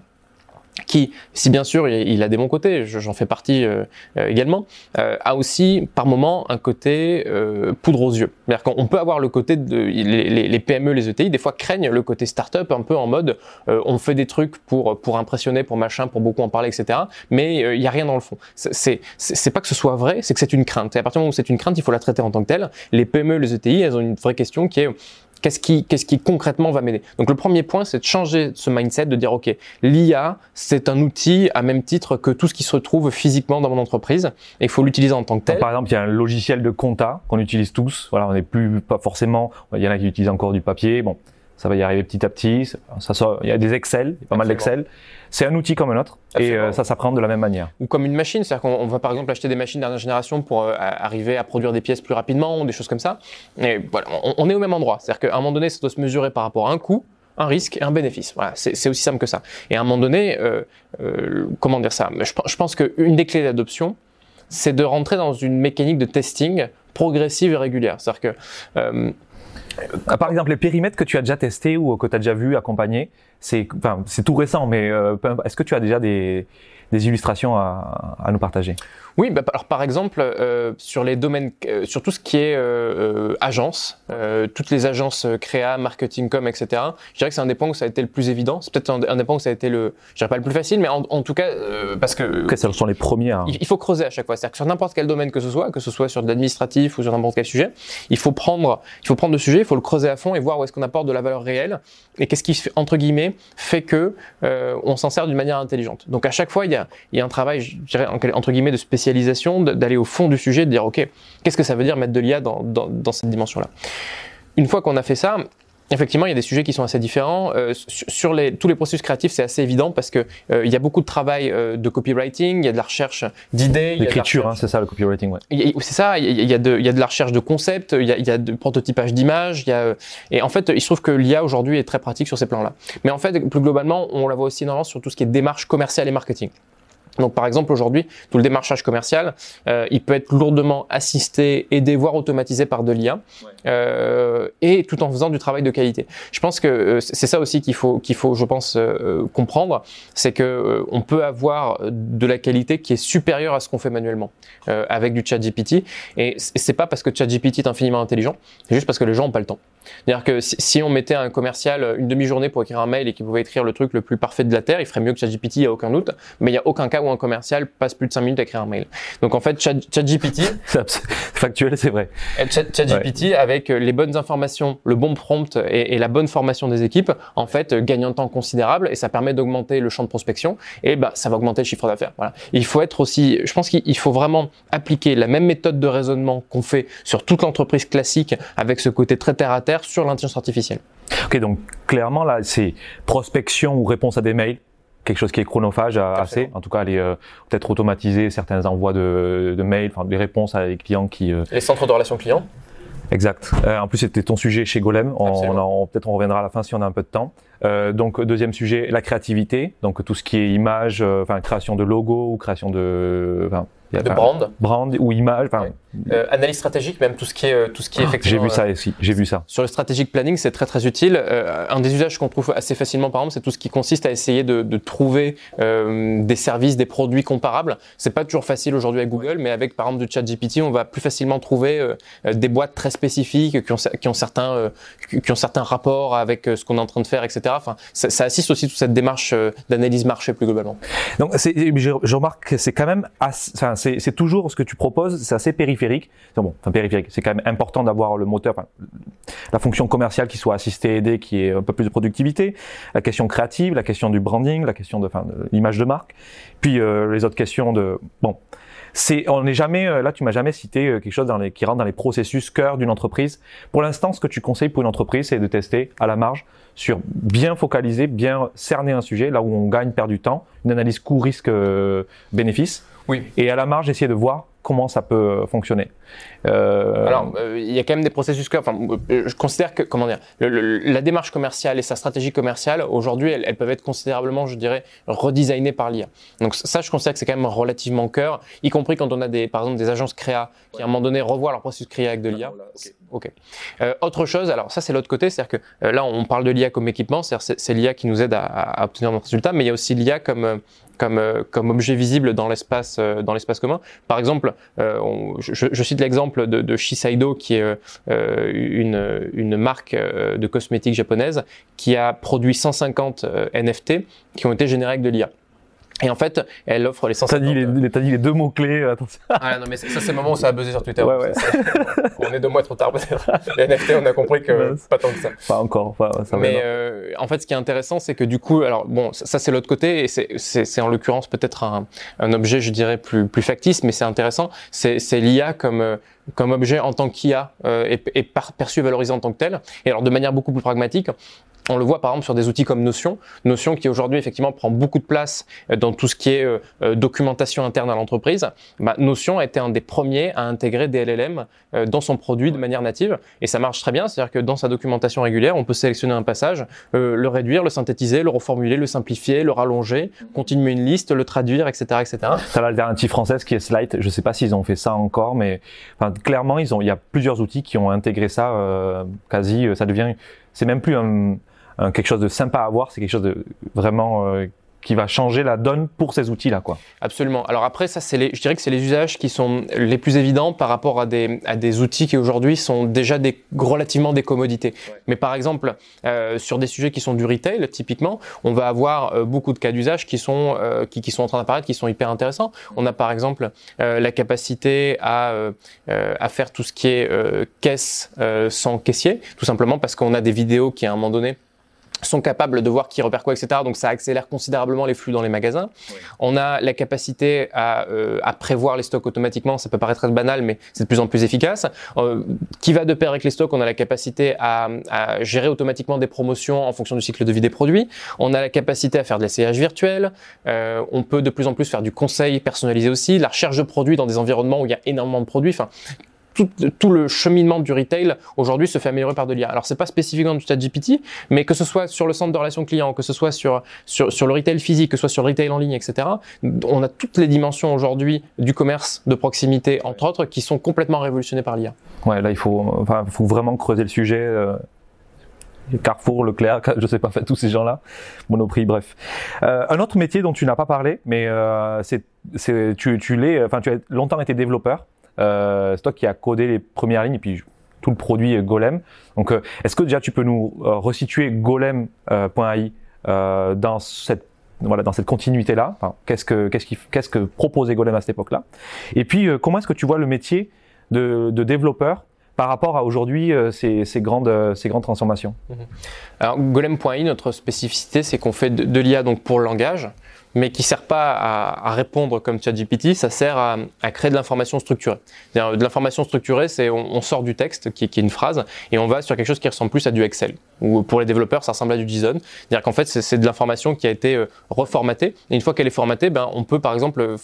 qui, si bien sûr il, a des bons côtés, j'en fais partie euh, euh, également, euh, a aussi par moment un côté euh, poudre aux yeux. C'est-à-dire qu'on peut avoir le côté de les, les, PME, les ETI, des fois craignent le côté startup un peu en mode on fait des trucs pour pour impressionner, pour machin, pour beaucoup en parler, etc. Mais il n'y a rien dans le fond. C'est c'est pas que ce soit vrai, c'est que c'est une crainte. Et à partir du moment où c'est une crainte, il faut la traiter en tant que telle. Les PME, les ETI, elles ont une vraie question qui est Qu'est-ce qui, qu'est-ce qui concrètement va m'aider? Donc le premier point, c'est de changer ce mindset, de dire ok, l'IA, c'est un outil à même titre que tout ce qui se retrouve physiquement dans mon entreprise, et il faut l'utiliser en tant que tel. par exemple, il y a un logiciel de compta qu'on utilise tous. Voilà, on n'est plus pas forcément. Il y en a qui utilisent encore du papier. Bon, ça va y arriver petit à petit. Ça, ça il y a des Excel, il y a pas mal d'Excel. C'est un outil comme un autre et euh, ça s'apprend de la même manière. Ou comme une machine, c'est-à-dire qu'on va par exemple acheter des machines dernière génération pour euh, arriver à produire des pièces plus rapidement, des choses comme ça. Et voilà, on, est au même endroit. C'est-à-dire qu'à un moment donné, ça doit se mesurer par rapport à un coût, un risque et un bénéfice. Voilà, c'est aussi simple que ça. Et à un moment donné, euh, euh, comment dire ça? Je, je pense qu'une des clés d'adoption, c'est de rentrer dans une mécanique de testing progressive et régulière. C'est-à-dire que euh, par exemple, les périmètres que tu as déjà testés ou que tu as déjà vu accompagner, c'est tout récent, mais euh, est-ce que tu as déjà des, illustrations à, nous partager? Oui, bah, alors par exemple euh, sur les domaines, euh, sur tout ce qui est euh, euh agence, toutes les agences créa, marketing com, etc. Je dirais que c'est un des points où ça a été le plus évident. C'est peut-être un, des points où ça a été le, je dirais pas le plus facile, mais en, en tout cas parce que. Okay, ce sont les premiers. Il, faut creuser à chaque fois. C'est-à-dire que sur n'importe quel domaine que ce soit, que ce soit sur de l'administratif ou sur n'importe quel sujet, il faut prendre, il faut prendre le sujet, il faut le creuser à fond et voir où est-ce qu'on apporte de la valeur réelle et qu'est-ce qui entre guillemets fait que on s'en sert d'une manière intelligente. Donc à chaque fois, il y a il y a un travail, je dirais, entre guillemets, de spécialisation, d'aller au fond du sujet, de dire, OK, qu'est-ce que ça veut dire mettre de l'IA dans, dans, dans cette dimension-là Une fois qu'on a fait ça, Effectivement, il y a des sujets qui sont assez différents. Euh, sur les, tous les processus créatifs, c'est assez évident parce que euh, il y a beaucoup de travail euh, de copywriting, il y a de la recherche d'idées. L'écriture, hein, c'est ça le copywriting, ouais. C'est ça, il y, a de, il y a de la recherche de concepts, il y a, il y a de prototypage d'images, il y a, et en fait, il se trouve que l'IA aujourd'hui est très pratique sur ces plans-là. Mais en fait, plus globalement, on la voit aussi énormément sur tout ce qui est démarche commerciale et marketing. Donc par exemple aujourd'hui, tout le démarchage commercial, euh, il peut être lourdement assisté, aidé, voire automatisé par de l'IA, euh, et tout en faisant du travail de qualité. Je pense que euh, c'est ça aussi qu'il faut, qu'il faut, je pense, comprendre, c'est que euh, on peut avoir de la qualité qui est supérieure à ce qu'on fait manuellement avec du ChatGPT, et c'est pas parce que ChatGPT est infiniment intelligent, c'est juste parce que les gens ont pas le temps. C'est-à-dire que si, on mettait un commercial une demi-journée pour écrire un mail et qu'il pouvait écrire le truc le plus parfait de la terre, il ferait mieux que ChatGPT, il y a aucun doute, mais il y a aucun cas où un commercial passe plus de 5 minutes à écrire un mail. Donc en fait, ChatGPT, factuel, c'est vrai. ChatGPT avec euh, les bonnes informations, le bon prompt et, et, la bonne formation des équipes, en fait, gagne un temps considérable et ça permet d'augmenter le champ de prospection et bah ça va augmenter le chiffre d'affaires. Voilà. Il faut être aussi, je pense qu'il faut vraiment appliquer la même méthode de raisonnement qu'on fait sur toute l'entreprise classique avec ce côté très terre à terre sur l'intelligence artificielle. Ok, donc clairement là, c'est prospection ou réponse à des mails quelque chose qui est chronophage assez. En tout cas, aller euh, peut-être automatiser certains envois de, de mails, enfin des réponses à des clients qui. Euh... Les centres de relations clients. Exact. Euh, en plus, c'était ton sujet chez Golem. On, on peut-être on reviendra à la fin si on a un peu de temps. Euh, donc deuxième sujet, la créativité. Donc tout ce qui est image, euh, enfin création de logo ou création de, de brand, brand ou image, enfin euh, analyse stratégique, même tout ce qui est euh, tout ce qui est ah, effectivement. J'ai vu ça aussi. J'ai vu ça. Sur le strategic planning, c'est très très utile. Euh, un des usages qu'on trouve assez facilement, par exemple, c'est tout ce qui consiste à essayer de, de trouver euh, des services, des produits comparables. C'est pas toujours facile aujourd'hui avec Google, mais avec par exemple du ChatGPT, on va plus facilement trouver euh, des boîtes très spécifiques qui ont, qui ont certains qui ont certains rapports avec ce qu'on est en train de faire, etc. Enfin, ça, ça assiste aussi toute cette démarche d'analyse marché plus globalement. Donc, je, je remarque que c'est quand même, enfin, c'est toujours ce que tu proposes, c'est assez périphérique. Bon, périphérique, c'est quand même important d'avoir le moteur, la fonction commerciale qui soit assistée, aidée, qui ait un peu plus de productivité, la question créative, la question du branding, la question de, l'image de marque, puis euh, les autres questions de, bon, on n'est jamais, euh, là tu m'as jamais cité euh, quelque chose qui rentre dans les processus cœur d'une entreprise. Pour l'instant, ce que tu conseilles pour une entreprise, c'est de tester à la marge sur bien focaliser, bien cerner un sujet, là où on gagne, perd du temps, une analyse coût, risque, bénéfice. Oui. Et à la marge, essayer de voir comment ça peut euh, fonctionner. Euh... Alors, euh, il y a quand même des processus que, enfin, euh, je considère que, comment dire, le, la démarche commerciale et sa stratégie commerciale, aujourd'hui, elles, elles, peuvent être considérablement, je dirais, redesignées par l'IA. Donc ça, je considère que c'est quand même relativement cœur, y compris quand on a des, par exemple, des agences créa qui à un moment donné revoient leur processus créa avec de l'IA. ok. Euh, autre chose, alors ça c'est l'autre côté, c'est-à-dire que là on parle de l'IA comme équipement, c'est-à-dire c'est l'IA qui nous aide à, à, obtenir nos résultats, mais il y a aussi l'IA comme comme, comme objet visible dans l'espace dans l'espace commun. Par exemple, on, je, je cite l'exemple de, de, Shiseido, qui est euh, une, une, marque euh, de cosmétiques japonaise, qui a produit 150 euh, NFT qui ont été générés avec de l'IA. Et en fait, elle offre les 150... T'as dit les, dit les deux mots-clés, attention. Ah non, mais ça, c'est le moment où ça a buzzé sur Twitter. Ouais, ouais. on est deux mois trop tard, peut-être. Les NFT, on a compris que pas tant que ça. Pas encore, pas, ça Mais euh, en fait, ce qui est intéressant, c'est que du coup, alors bon, ça, c'est l'autre côté, et c'est en l'occurrence peut-être un, un objet, je dirais, plus, plus factice, mais c'est intéressant. C'est l'IA comme comme objet en tant qu'IA euh, et, et perçu et valorisé en tant que tel. Et alors de manière beaucoup plus pragmatique, On le voit par exemple sur des outils comme Notion, Notion qui aujourd'hui effectivement prend beaucoup de place euh, dans tout ce qui est euh, euh, documentation interne à l'entreprise. Bah, Notion a été un des premiers à intégrer des LLM dans son produit de manière native et ça marche très bien. C'est-à-dire que dans sa documentation régulière, on peut sélectionner un passage, le réduire, le synthétiser, le reformuler, le simplifier, le rallonger, continuer une liste, le traduire, etc., etc. T'as l'alternative française qui est Slide. Je sais pas s'ils ont fait ça encore, mais enfin, clairement, ils ont, il y a plusieurs outils qui ont intégré ça quasi. Ça devient, c'est même plus un quelque chose de sympa à voir, c'est quelque chose de vraiment euh, qui va changer la donne pour ces outils-là, quoi. Absolument. Alors après, ça, c'est les, je dirais que c'est les usages qui sont les plus évidents par rapport à des, à des outils qui aujourd'hui sont déjà des, relativement des commodités. Mais par exemple, euh, sur des sujets qui sont du retail, typiquement, on va avoir euh, beaucoup de cas d'usage qui sont euh, qui, qui, sont en train d'apparaître, qui sont hyper intéressants. On a par exemple la capacité à à faire tout ce qui est caisse sans caissier, tout simplement parce qu'on a des vidéos qui à un moment donné sont capables de voir qui repère quoi, etc. Donc ça accélère considérablement les flux dans les magasins. On a la capacité à, euh, à, prévoir les stocks automatiquement. Ça peut paraître être banal, mais c'est de plus en plus efficace. Euh, qui va de pair avec les stocks? On a la capacité à, à, gérer automatiquement des promotions en fonction du cycle de vie des produits. On a la capacité à faire de l'essayage virtuel. Euh, on peut de plus en plus faire du conseil personnalisé aussi, la recherche de produits dans des environnements où il y a énormément de produits. Enfin, tout, le cheminement du retail aujourd'hui se fait améliorer par de l'IA. Alors c'est pas spécifiquement du ChatGPT, mais que ce soit sur le centre de relations clients, que ce soit sur, sur, le retail physique, que ce soit sur le retail en ligne, etc. On a toutes les dimensions aujourd'hui du commerce de proximité, entre autres, qui sont complètement révolutionnées par l'IA. Ouais, là il faut vraiment creuser le sujet. Euh... Carrefour, Leclerc, je sais pas, tous ces gens-là, Monoprix, bref. Euh, un autre métier dont tu n'as pas parlé, mais euh, c'est, tu, tu l'es, enfin tu as longtemps été développeur. Euh, c'est toi qui as codé les premières lignes et puis tout le produit Golem. Donc, euh, est-ce que déjà tu peux nous euh, resituer golem.ai dans cette voilà, dans cette continuité-là, qu'est-ce que qu'est-ce qui qu'est-ce que proposait Golem à cette époque-là? Et puis comment est-ce que tu vois le métier de, développeur par rapport à aujourd'hui ces, ces, grandes ces grandes transformations? Mhm. Alors Golem.ai, notre spécificité, c'est qu'on fait de, de l'IA donc pour le langage mais qui sert pas à, répondre comme ChatGPT, ça sert à, créer de l'information structurée. De l'information structurée, c'est on, sort du texte qui, qui, est une phrase et on va sur quelque chose qui ressemble plus à du Excel. Ou pour les développeurs, ça ressemble à du JSON. C'est-à-dire qu'en fait, c'est de l'information qui a été euh, reformatée. Et une fois qu'elle est formatée, ben, on peut par exemple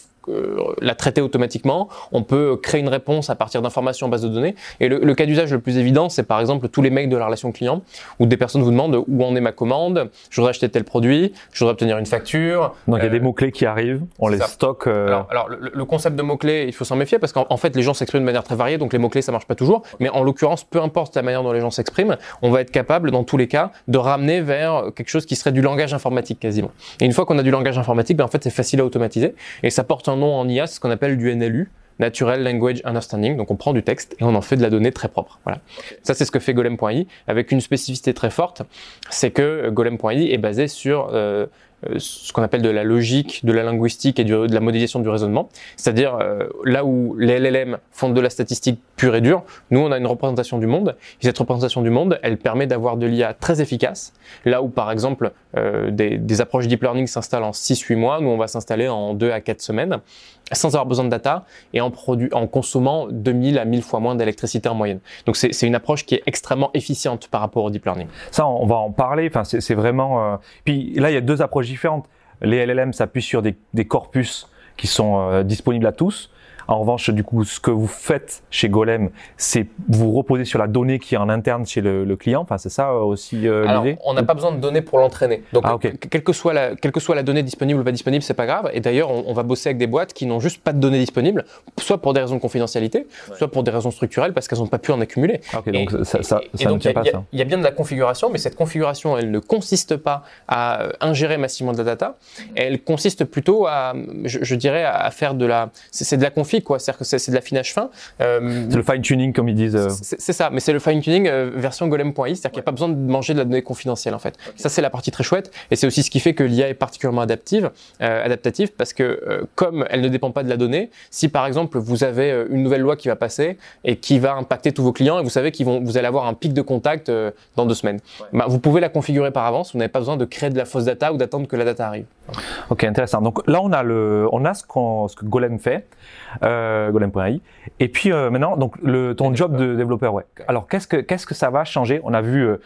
la traiter automatiquement. On peut créer une réponse à partir d'informations en base de données. Et le, le cas d'usage le plus évident, c'est par exemple tous les mails de la relation client où des personnes vous demandent où en est ma commande, je voudrais acheter tel produit, je voudrais obtenir une facture. Donc il y a des euh, mots-clés qui arrivent, on les stocke. Euh... Alors, alors le, concept de mots-clés, il faut s'en méfier parce qu'en fait les gens s'expriment de manière très variée, donc les mots-clés ça marche pas toujours. Mais en l'occurrence, peu importe la manière dont les gens s'expriment, on va être capable dans tous les cas de ramener vers quelque chose qui serait du langage informatique quasiment. Et une fois qu'on a du langage informatique, ben en fait c'est facile à automatiser et ça porte un nom en IA, ce qu'on appelle du NLU. Natural Language Understanding. Donc on prend du texte et on en fait de la donnée très propre. Voilà. Ça c'est ce que fait Golem.i avec une spécificité très forte, c'est que Golem.i est basé sur euh, ce qu'on appelle de la logique, de la linguistique et de la modélisation du raisonnement. C'est-à-dire euh, là où les LLM font de la statistique pure et dure, nous on a une représentation du monde. Et cette représentation du monde, elle permet d'avoir de l'IA très efficace. Là où par exemple euh, des, approches deep learning s'installent en 6-8 mois, nous on va s'installer en 2 à 4 semaines sans avoir besoin de data et en, en consommant 2000 à 1000 fois moins d'électricité en moyenne. Donc c'est une approche qui est extrêmement efficiente par rapport au deep learning. Ça, on va en parler. Enfin, c'est vraiment. Euh... Puis là, il y a deux approches Les LLM s'appuient sur des, des, corpus qui sont euh, disponibles à tous. En revanche, du coup, ce que vous faites chez Golem, c'est vous reposer sur la donnée qui est en interne chez le, le client. Enfin, c'est ça euh, aussi euh, l'idée. On n'a pas besoin de données pour l'entraîner. Donc, ah, okay. quelle que soit la, quelle que soit la donnée disponible ou pas disponible, c'est pas grave. Et d'ailleurs, on, on, va bosser avec des boîtes qui n'ont juste pas de données disponibles, soit pour des raisons de confidentialité, ouais. soit pour des raisons structurelles parce qu'elles n'ont pas pu en accumuler. Ah, okay, donc ça, ça, et, ça ne tient pas ça. Il y a bien de la configuration, mais cette configuration, elle ne consiste pas à euh, ingérer massivement de la data. Elle consiste plutôt à, je, je dirais, à faire de la, c'est de la config quoi. C'est-à-dire que c'est de l'affinage fin. Euh, c'est le fine tuning comme ils disent. Euh... C'est ça, mais c'est le fine tuning euh, version golem.i, c'est-à-dire qu'il n'y a pas besoin de manger de la donnée confidentielle en fait. Okay. Ça c'est la partie très chouette et c'est aussi ce qui fait que l'IA est particulièrement adaptive, euh, adaptative parce que euh, comme elle ne dépend pas de la donnée, si par exemple vous avez une nouvelle loi qui va passer et qui va impacter tous vos clients et vous savez qu'ils vont, vous allez avoir un pic de contact dans deux semaines, ouais. bah, vous pouvez la configurer par avance. Vous n'avez pas besoin de créer de la fausse data ou d'attendre que la data arrive. Ok, intéressant. Donc là, on a le, on a ce, qu'on, ce que Golem fait, euh, Golem.ai. Et puis euh, maintenant, donc le, ton job de développeur, ouais. Alors qu'est-ce que, qu'est-ce que ça va changer? On a vu euh,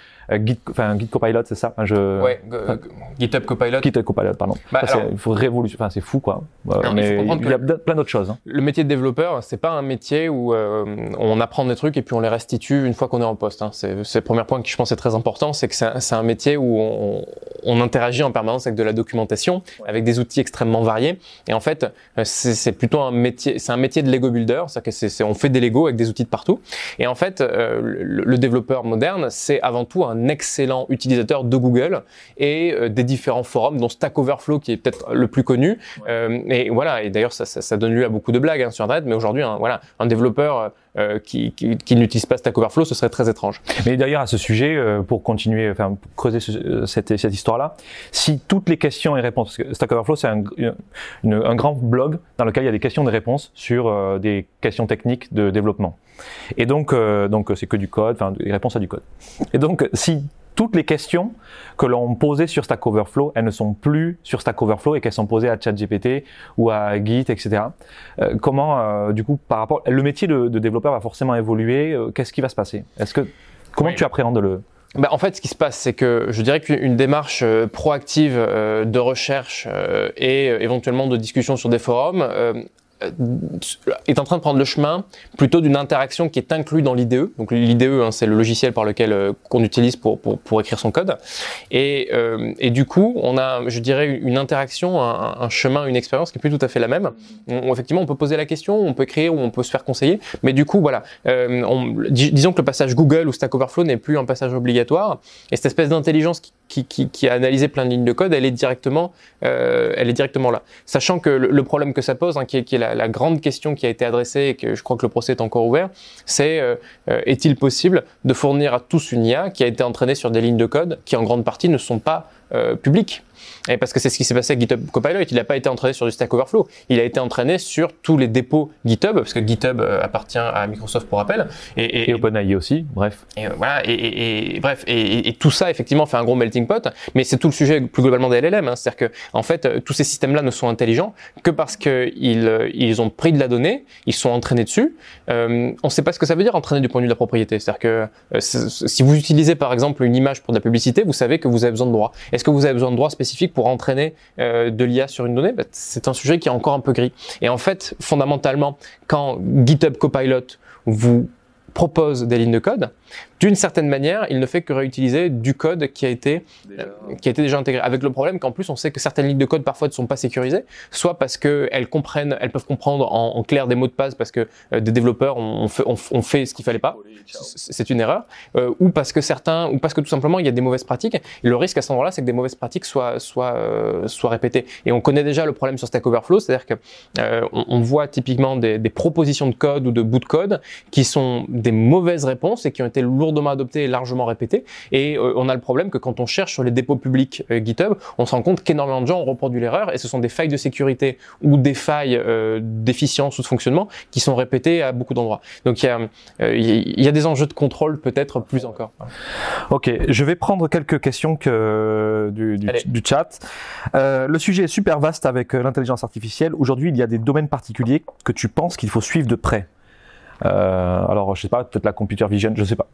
Git, enfin Git Copilot, c'est ça? Enfin, je, Ouais, enfin, GitHub Copilot. Git Copilot, pardon. Bah, alors- il faut révolution, enfin c'est fou quoi. Euh, Non, mais il mais faut comprendre il y a que- plein d'autres choses. hein. Le métier de développeur, c'est pas un métier où euh, on apprend des trucs et puis on les restitue une fois qu'on est en poste. Hein. C'est le premier point qui je pense est très important, c'est que c'est un, métier où on, on interagit en permanence avec de la documentation, avec des outils extrêmement variés. Et en fait, euh, c'est c'est plutôt un métier, c'est un métier de Lego builder, c'est-à-dire que c'est c'est- on fait des Lego avec des outils de partout. Et en fait, euh, le, le développeur moderne, c'est avant tout un excellent utilisateur de Google et euh, des différents forums, dont Stack Overflow qui est peut-être le plus connu. Euh, et voilà, et d'ailleurs ça, ça, ça donne lieu à beaucoup de blagues hein, sur Internet, mais aujourd'hui, un, voilà, un développeur euh, qui, qui, qui n'utilise pas Stack Overflow, ce serait très étrange. Mais d'ailleurs, à ce sujet, euh, pour continuer, enfin, creuser ce- euh, cette, cette histoire-là, si toutes les questions et réponses, parce que Stack Overflow, c'est un, un grand blog dans lequel il y a des questions et des réponses sur euh, des questions techniques de développement. Et donc, euh, donc c'est que du code, enfin, des réponses à du code. Et donc, si toutes les questions que l'on posait sur Stack Overflow, elles ne sont plus sur Stack Overflow et qu'elles sont posées à ChatGPT ou à Git, etc. Euh, comment, euh, du coup, par rapport, le métier de, de développeur va forcément évoluer. euh, Qu'est-ce qui va se passer? Est-ce que comment Oui. tu appréhendes le Bah, en fait, ce qui se passe, c'est que je dirais qu'une démarche euh, proactive euh, de recherche euh, et éventuellement de discussion sur des forums est en train de prendre le chemin plutôt d'une interaction qui est inclue dans l'IDE. Donc l'IDE, hein, c'est le logiciel par lequel euh, qu'on utilise pour, pour, écrire son code. Et, euh, et du coup, on a, je dirais, une interaction, un, chemin, une expérience qui est plus tout à fait la même. Effectivement, on peut poser la question, on peut écrire ou on peut se faire conseiller. Mais du coup, voilà, euh, on- dis- disons que le passage Google ou Stack Overflow n'est plus un passage obligatoire. Et cette espèce d'intelligence qui, qui, a analysé plein de lignes de code, elle est directement, euh, elle est directement là. Sachant que le, problème que ça pose, hein, qui est, la, grande question qui a été adressée et que je crois que le procès est encore ouvert, c'est euh, euh, est-il possible de fournir à tous une IA qui a été entraînée sur des lignes de code qui en grande partie ne sont pas publiques? Et parce que c'est ce qui s'est passé avec GitHub Copilot, il n'a pas été entraîné sur du Stack Overflow, il a été entraîné sur tous les dépôts GitHub, parce que GitHub euh, appartient à Microsoft pour rappel. Et, et- et OpenAI aussi Bref. et, euh, voilà, et, bref, et, tout ça effectivement fait un gros melting pot, mais c'est tout le sujet plus globalement des LLM, hein. c'est-à-dire que en fait euh, tous ces systèmes-là ne sont intelligents que parce que ils, ont pris de la donnée, ils sont entraînés dessus. Euh, on ne sait pas ce que ça veut dire entraîner du point de vue de la propriété, c'est-à-dire que euh, si vous utilisez par exemple une image pour de la publicité, vous savez que vous avez besoin de droits. Est-ce que vous avez besoin de droits spécifiques pour entraîner euh, de l'IA sur une donnée Bah, C'est un sujet qui est encore un peu gris. Et en fait, fondamentalement, quand GitHub Copilot vous propose des lignes de code, d'une certaine manière, il ne fait que réutiliser du code qui a été euh, qui a été déjà intégré. Avec le problème qu'en plus, on sait que certaines lignes de code parfois ne sont pas sécurisées, soit parce que elles comprennent, elles peuvent comprendre en, en clair des mots de passe parce que euh, des développeurs ont, ont fait, ce qu'il fallait pas, c'est une erreur, euh, ou parce que certains, ou parce que tout simplement il y a des mauvaises pratiques. Et le risque à ce moment-là, c'est que des mauvaises pratiques soient soient euh, soient répétées. Et on connaît déjà le problème sur Stack Overflow, c'est-à-dire que on, on voit typiquement des, des propositions de code ou de bouts de code qui sont des mauvaises réponses et qui ont été lourdement adoptées et largement répétées. Et euh, on a le problème que quand on cherche sur les dépôts publics euh, GitHub, on se rend compte qu'énormément de gens ont reproduit l'erreur et ce sont des failles de sécurité ou des failles euh, d'efficience ou de fonctionnement qui sont répétées à beaucoup d'endroits. Donc il y a, il y a des enjeux de contrôle peut-être plus encore. Ok, je vais prendre quelques questions que, du, du, Allez. du chat. Le sujet est super vaste avec l'intelligence artificielle. Aujourd'hui, il y a des domaines particuliers que tu penses qu'il faut suivre de près. Euh, alors, je sais pas, peut-être la computer vision, je sais pas,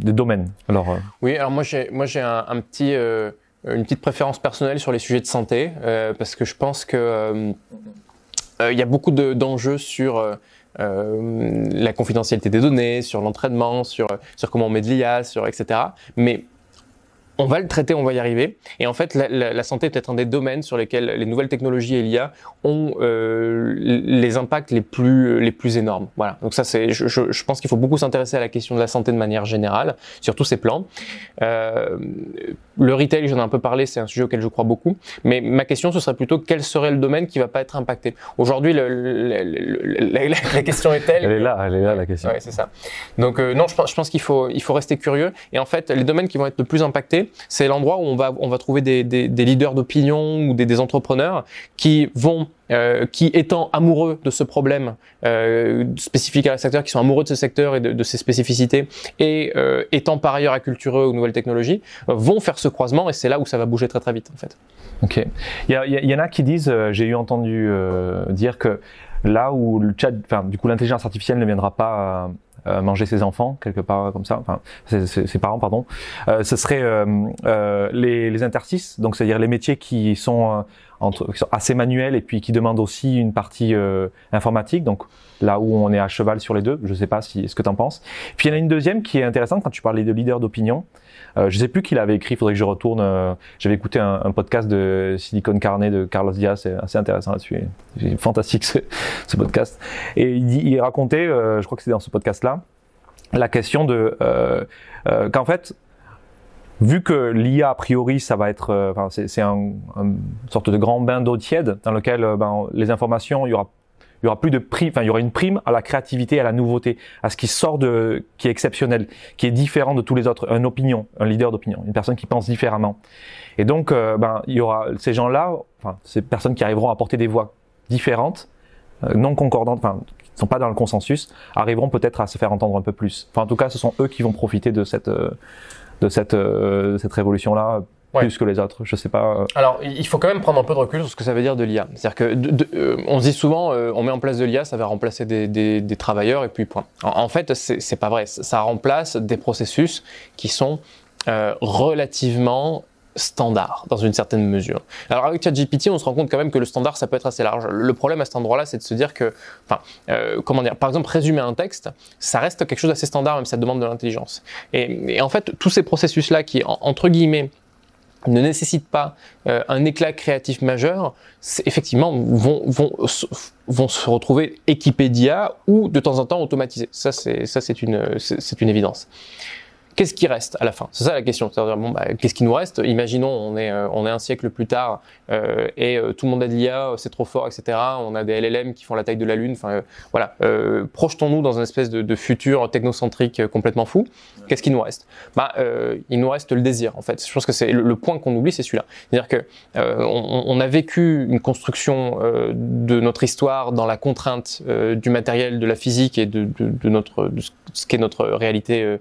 des domaines. Alors, euh, Oui, alors moi j'ai un, petit euh, une petite préférence personnelle sur les sujets de santé parce que je pense que il y a beaucoup de- d'enjeux sur la confidentialité des données, sur l'entraînement, sur sur comment on met de l'IA, etc. Mais on va le traiter, on va y arriver. Et en fait, la, la- la santé est peut-être un des domaines sur lesquels les nouvelles technologies et l'IA ont euh, les impacts les plus les plus énormes. Voilà. Donc ça, c'est, je, je- je pense qu'il faut beaucoup s'intéresser à la question de la santé de manière générale, sur tous ces plans. Euh, le retail, j'en ai un peu parlé, c'est un sujet auquel je crois beaucoup. Mais ma question, ce serait plutôt quel serait le domaine qui va pas être impacté? Aujourd'hui, le- le- le- le- la, question est telle. elle est là, elle est là la question. Ouais, c'est ça. Donc euh, non, je pense, je pense qu'il faut, il faut rester curieux. Et en fait, les domaines qui vont être le plus impactés, c'est l'endroit où on va, on va trouver des, des, leaders d'opinion ou des, des entrepreneurs qui vont, euh, qui étant amoureux de ce problème euh, spécifique à un secteur, qui sont amoureux de ce secteur et de, de ses spécificités, et euh, étant par ailleurs accultureux aux nouvelles technologies, vont faire ce croisement. Et c'est là où ça va bouger très très vite en fait. Ok. Il y, y en a qui disent, j'ai eu entendu dire que là où le chat, enfin, du coup, l'intelligence artificielle ne viendra pas manger ses enfants quelque part comme ça, enfin, ses, ses- parents, pardon, euh, ce serait euh, euh, les, les interstices, donc c'est-à-dire les métiers qui sont, euh, qui sont assez manuels et puis qui demandent aussi une partie euh, informatique, donc là où on est à cheval sur les deux, je sais pas si ce que tu en penses. Puis il y en a une deuxième qui est intéressante quand tu parlais de leader d'opinion. Euh, je sais plus qui l'avait écrit, il faudrait que je retourne. euh, J'avais écouté un, podcast de Silicon Carnet de Carlos Diaz, c'est assez intéressant là-dessus. C'est fantastique ce, podcast. Et il, il racontait, je crois que c'est dans ce podcast-là, la question de qu'en fait, vu que l'IA a priori ça va être, euh, c'est un, un sorte de grand bain d'eau tiède dans lequel euh, ben, les informations, il y aura il y aura plus de prime, enfin il y aura une prime à la créativité, à la nouveauté, à ce qui sort de, qui est exceptionnel, qui est différent de tous les autres, une opinion, un leader d'opinion, une personne qui pense différemment. Et donc, euh, ben il y aura ces gens-là, enfin ces personnes qui arriveront à porter des voix différentes, non concordantes, enfin qui ne sont pas dans le consensus, arriveront peut-être à se faire entendre un peu plus. Enfin en tout cas, ce sont eux qui vont profiter de cette euh, de cette euh, cette révolution-là Ouais. plus que les autres. Je sais pas. euh, Alors, il faut quand même prendre un peu de recul sur ce que ça veut dire de l'IA. C'est-à-dire que, de- de- euh, on se dit souvent, euh, on met en place de l'IA, ça va remplacer des, des- des travailleurs et puis point. En, en fait, c'est c'est pas vrai. Ça remplace des processus qui sont euh, relativement standards dans une certaine mesure. Alors avec ChatGPT, on se rend compte quand même que le standard, ça peut être assez large. Le problème à cet endroit-là, c'est de se dire que, enfin, euh, comment dire, par exemple, résumer un texte, ça reste quelque chose d'assez standard, même si ça demande de l'intelligence. Et, et en fait, tous ces processus-là qui, en- entre guillemets, ne nécessitent pas euh, un éclat créatif majeur, effectivement, vont, vont, vont se retrouver équipés d'IA ou de temps en temps automatisés. Ça, c'est une, une évidence. Qu'est-ce qui reste à la fin? C'est ça la question. C'est-à-dire, bon, bah, qu'est-ce qui nous reste? Imaginons, on est, euh, on est un siècle plus tard euh, et euh, tout le monde a de l'IA, c'est trop fort, etc. On a des LLM qui font la taille de la Lune. Enfin, voilà. Projetons-nous dans une espèce de, futur technocentrique complètement fou. Qu'est-ce qui nous reste? Bah, il nous reste le désir. En fait, je pense que c'est le, point qu'on oublie, c'est celui-là. C'est-à-dire que on, a vécu une construction de notre histoire dans la contrainte du matériel, de la physique et de, notre de ce- qu'est notre réalité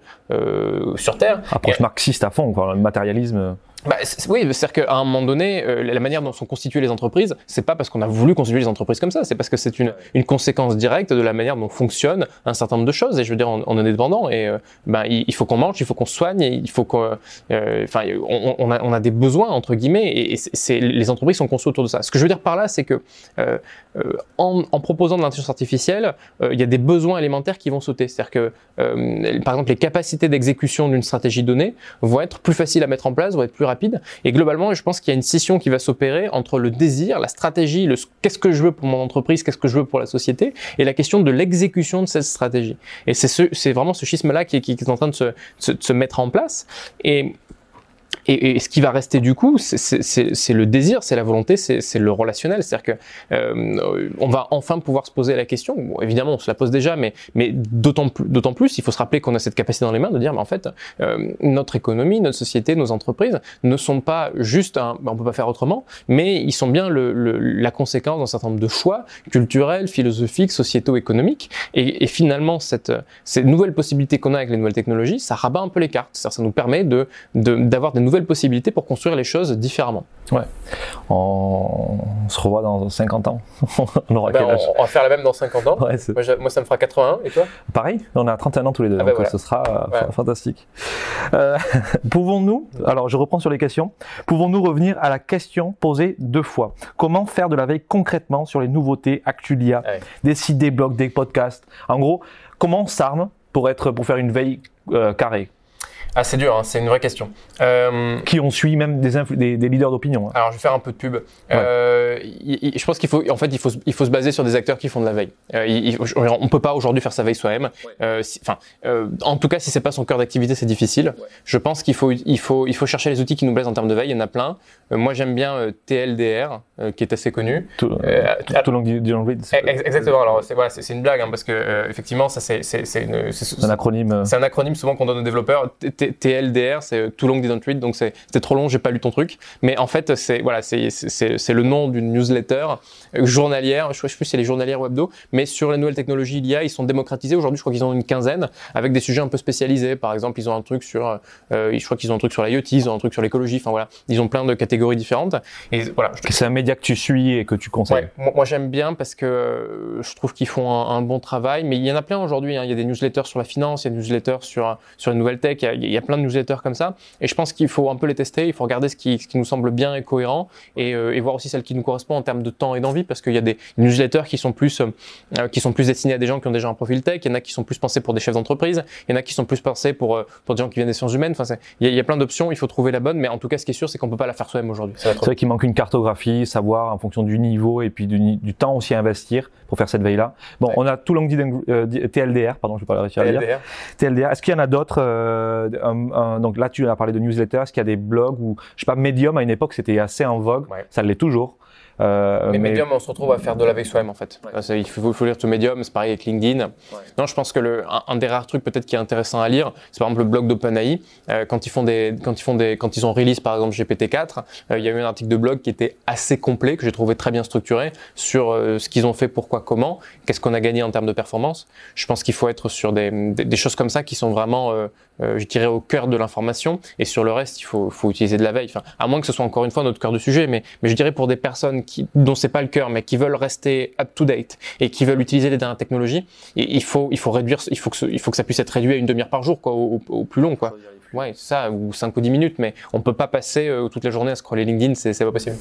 sur Terre. approche marxiste à fond, quoi, le matérialisme. Bah, oui, c'est-à-dire qu'à un moment donné, euh, la manière dont sont constituées les entreprises, c'est pas parce qu'on a voulu constituer les entreprises comme ça, c'est parce que c'est une, une conséquence directe de la manière dont fonctionnent un certain nombre de choses. Et je veux dire, on, on est indépendant et euh, ben, il, il faut qu'on mange, il faut qu'on se soigne, il faut qu'on, euh, enfin, on, on a, on a des besoins entre guillemets et, et c'est, c'est- les entreprises sont conçues autour de ça. Ce que je veux dire par là, c'est que en, en proposant de l'intelligence artificielle, il y a des besoins élémentaires qui vont sauter. C'est-à-dire que, par exemple, les capacités d'exécution d'une stratégie donnée vont être plus faciles à mettre en place, vont être plus Et globalement, je pense qu'il y a une scission qui va s'opérer entre le désir, la stratégie, qu'est-ce que je veux pour mon entreprise, qu'est-ce que je veux pour la société, et la question de l'exécution de cette stratégie. Et c'est ce, c'est vraiment ce schisme-là qui, est en train de se, de se mettre en place. Et et, et, ce qui va rester du coup, c'est- le désir, c'est la volonté, c'est le relationnel. C'est-à-dire que euh, on va enfin pouvoir se poser la question. Bon, évidemment, on se la pose déjà, mais, mais d'autant plus, plus, il faut se rappeler qu'on a cette capacité dans les mains de dire, mais en fait, euh, notre économie, notre société, nos entreprises ne sont pas juste, un, on peut pas faire autrement, mais ils sont bien le, le- la conséquence d'un certain nombre de choix culturels, philosophiques, sociétaux, économiques. Et, et finalement, cette, ces nouvelles possibilités qu'on a avec les nouvelles technologies, ça rabat un peu les cartes. Ça nous permet de- d'avoir des nouvelles possibilités pour construire les choses différemment. On, on se revoit dans 50 ans. on aura quel âge Ben, va faire la même dans 50 ans. Ouais, Moi, ça me fera 81, et toi? Pareil, on a 31 ans tous les deux, Ah donc voilà. ce sera euh, Ouais. fa- fantastique. Euh, pouvons-nous, alors je reprends sur les questions, pouvons-nous revenir à la question posée deux fois? Comment faire de la veille concrètement sur les nouveautés Actulia, Ouais. des sites, des blogs, des podcasts En gros, comment on s'arme pour, être, pour faire une veille euh, carrée? Ah, c'est dur, hein, c'est une vraie question. Euh, Qui on suit même des, influ- des, des leaders d'opinion hein. Alors, je vais faire un peu de pub. Euh, il- il- je pense qu'il faut, en fait, il faut, se- il faut se baser sur des acteurs qui font de la veille. Euh, il- on peut pas aujourd'hui faire sa veille soi-même. Euh, si- Enfin, euh, en tout cas, si c'est pas son cœur d'activité, c'est difficile. Je pense qu'il faut, il faut, il faut chercher les outils qui nous plaisent en termes de veille. Il y en a plein. Euh, moi, j'aime bien euh, TLDR, euh, qui est assez connu. Tout le long read, Ex- Exactement. Alors, c'est voilà, c'est une blague, hein, parce que euh, effectivement, ça, c'est un acronyme. c'est un acronyme souvent qu'on donne aux développeurs. TLDR, c'est Too Long Didn't Read, donc c'était trop long, j'ai pas lu ton truc. Mais en fait, c'est voilà, c'est le nom d'une newsletter journalière. Je sais plus si c'est les journalières webdo, mais sur les nouvelles technologies il y a, ils sont démocratisés. Aujourd'hui, je crois qu'ils ont une quinzaine avec des sujets un peu spécialisés. Par exemple, ils ont un truc sur, euh, je crois qu'ils ont un truc sur l'IoT, ils ont un truc sur l'écologie. Enfin voilà, ils ont plein de catégories différentes. Et voilà. C'est un média que tu suis et que tu conseilles. Ouais, moi, j'aime bien parce que euh, je trouve qu'ils font un, bon travail. Mais il y en a plein aujourd'hui. Hein. Il y a des newsletters sur la finance, il y a des newsletters sur sur les nouvelles tech. Il y, a, plein de newsletters comme ça. Et je pense qu'il faut un peu les tester. Il faut regarder ce qui, ce qui nous semble bien et cohérent et, euh, et voir aussi celles qui nous correspondent en termes de temps et d'envie parce qu'il y a des newsletters qui sont plus euh, qui sont plus destinés à des gens qui ont déjà un profil tech. Il y en a qui sont plus pensés pour des chefs d'entreprise. Il y en a qui sont plus pensés pour pour des gens qui viennent des sciences humaines. Enfin, il y, a, plein d'options. Il faut trouver la bonne. Mais en tout cas, ce qui est sûr, c'est qu'on peut pas la faire soi-même aujourd'hui. C'est vrai qu'il manque une cartographie, savoir en fonction du niveau et puis du, du temps aussi à investir pour faire cette veille-là. Bon, on a tout long dit euh, TLDR, pardon, je vais pas réussir à dire. TLDR. Est-ce qu'il y en a d'autres euh, Donc là, tu as parlé de newsletter. Est-ce qu'il y a des blogs ou je sais pas, Medium à une époque c'était assez en vogue. Ça l'est toujours. Euh, mais, Medium, on se retrouve à faire de la veille soi-même en fait. Il faut, faut, lire tout Medium, c'est pareil avec LinkedIn. Non, je pense que le, un, des rares trucs peut-être qui est intéressant à lire, c'est par exemple le blog d'OpenAI. Euh, quand ils font des, quand ils font des, quand ils ont release par exemple GPT-4, euh, il y a eu un article de blog qui était assez complet que j'ai trouvé très bien structuré sur euh, ce qu'ils ont fait, pourquoi, comment, qu'est-ce qu'on a gagné en termes de performance. Je pense qu'il faut être sur des, des, des, choses comme ça qui sont vraiment euh, euh, je dirais, au cœur de l'information. Et sur le reste, il faut, faut utiliser de la veille. Enfin, à moins que ce soit encore une fois notre cœur de sujet, mais, mais je dirais pour des personnes qui, dont c'est pas le cœur, mais qui veulent rester up to date et qui veulent utiliser les dernières technologies, il faut, il faut réduire, il faut que, il faut que ça puisse être réduit à une demi-heure par jour, quoi, au, au, plus long, quoi. Ouais, ça, ou 5 ou 10 minutes, mais on peut pas passer euh, toute la journée à scroller LinkedIn, c'est pas possible.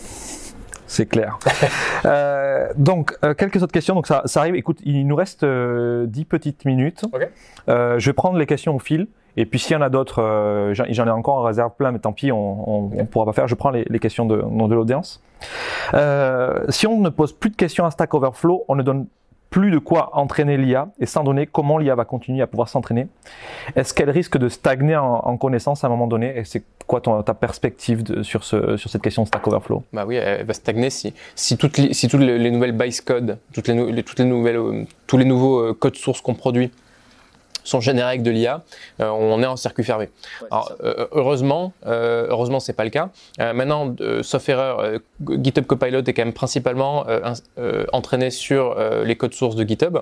C'est clair. euh, donc, euh, quelques autres questions. Donc, ça, ça, arrive. Écoute, il nous reste euh, 10 petites minutes. Okay. Euh, je vais prendre les questions au fil. Et puis s'il y en a d'autres, euh, j'en ai encore en réserve plein, mais tant pis, on, on pourra pas faire. Je prends les, questions de, l'audience. Euh, si on ne pose plus de questions à Stack Overflow, on ne donne plus de quoi entraîner l'IA, et sans donner comment l'IA va continuer à pouvoir s'entraîner? Est-ce qu'elle risque de stagner en, connaissance à un moment donné? Et c'est quoi ta perspective sur, ce, sur cette question de Stack Overflow? Bah oui, elle va stagner si, si toutes les, nouvelles base code, toutes les, nouvelles, euh, tous les nouveaux codes sources qu'on produit sont générés avec de l'IA, euh, on est en circuit fermé. Ouais, Alors, euh, heureusement, euh, heureusement c'est pas le cas. Euh, maintenant, sauf erreur, GitHub Copilot est quand même principalement entraîné sur les codes sources de GitHub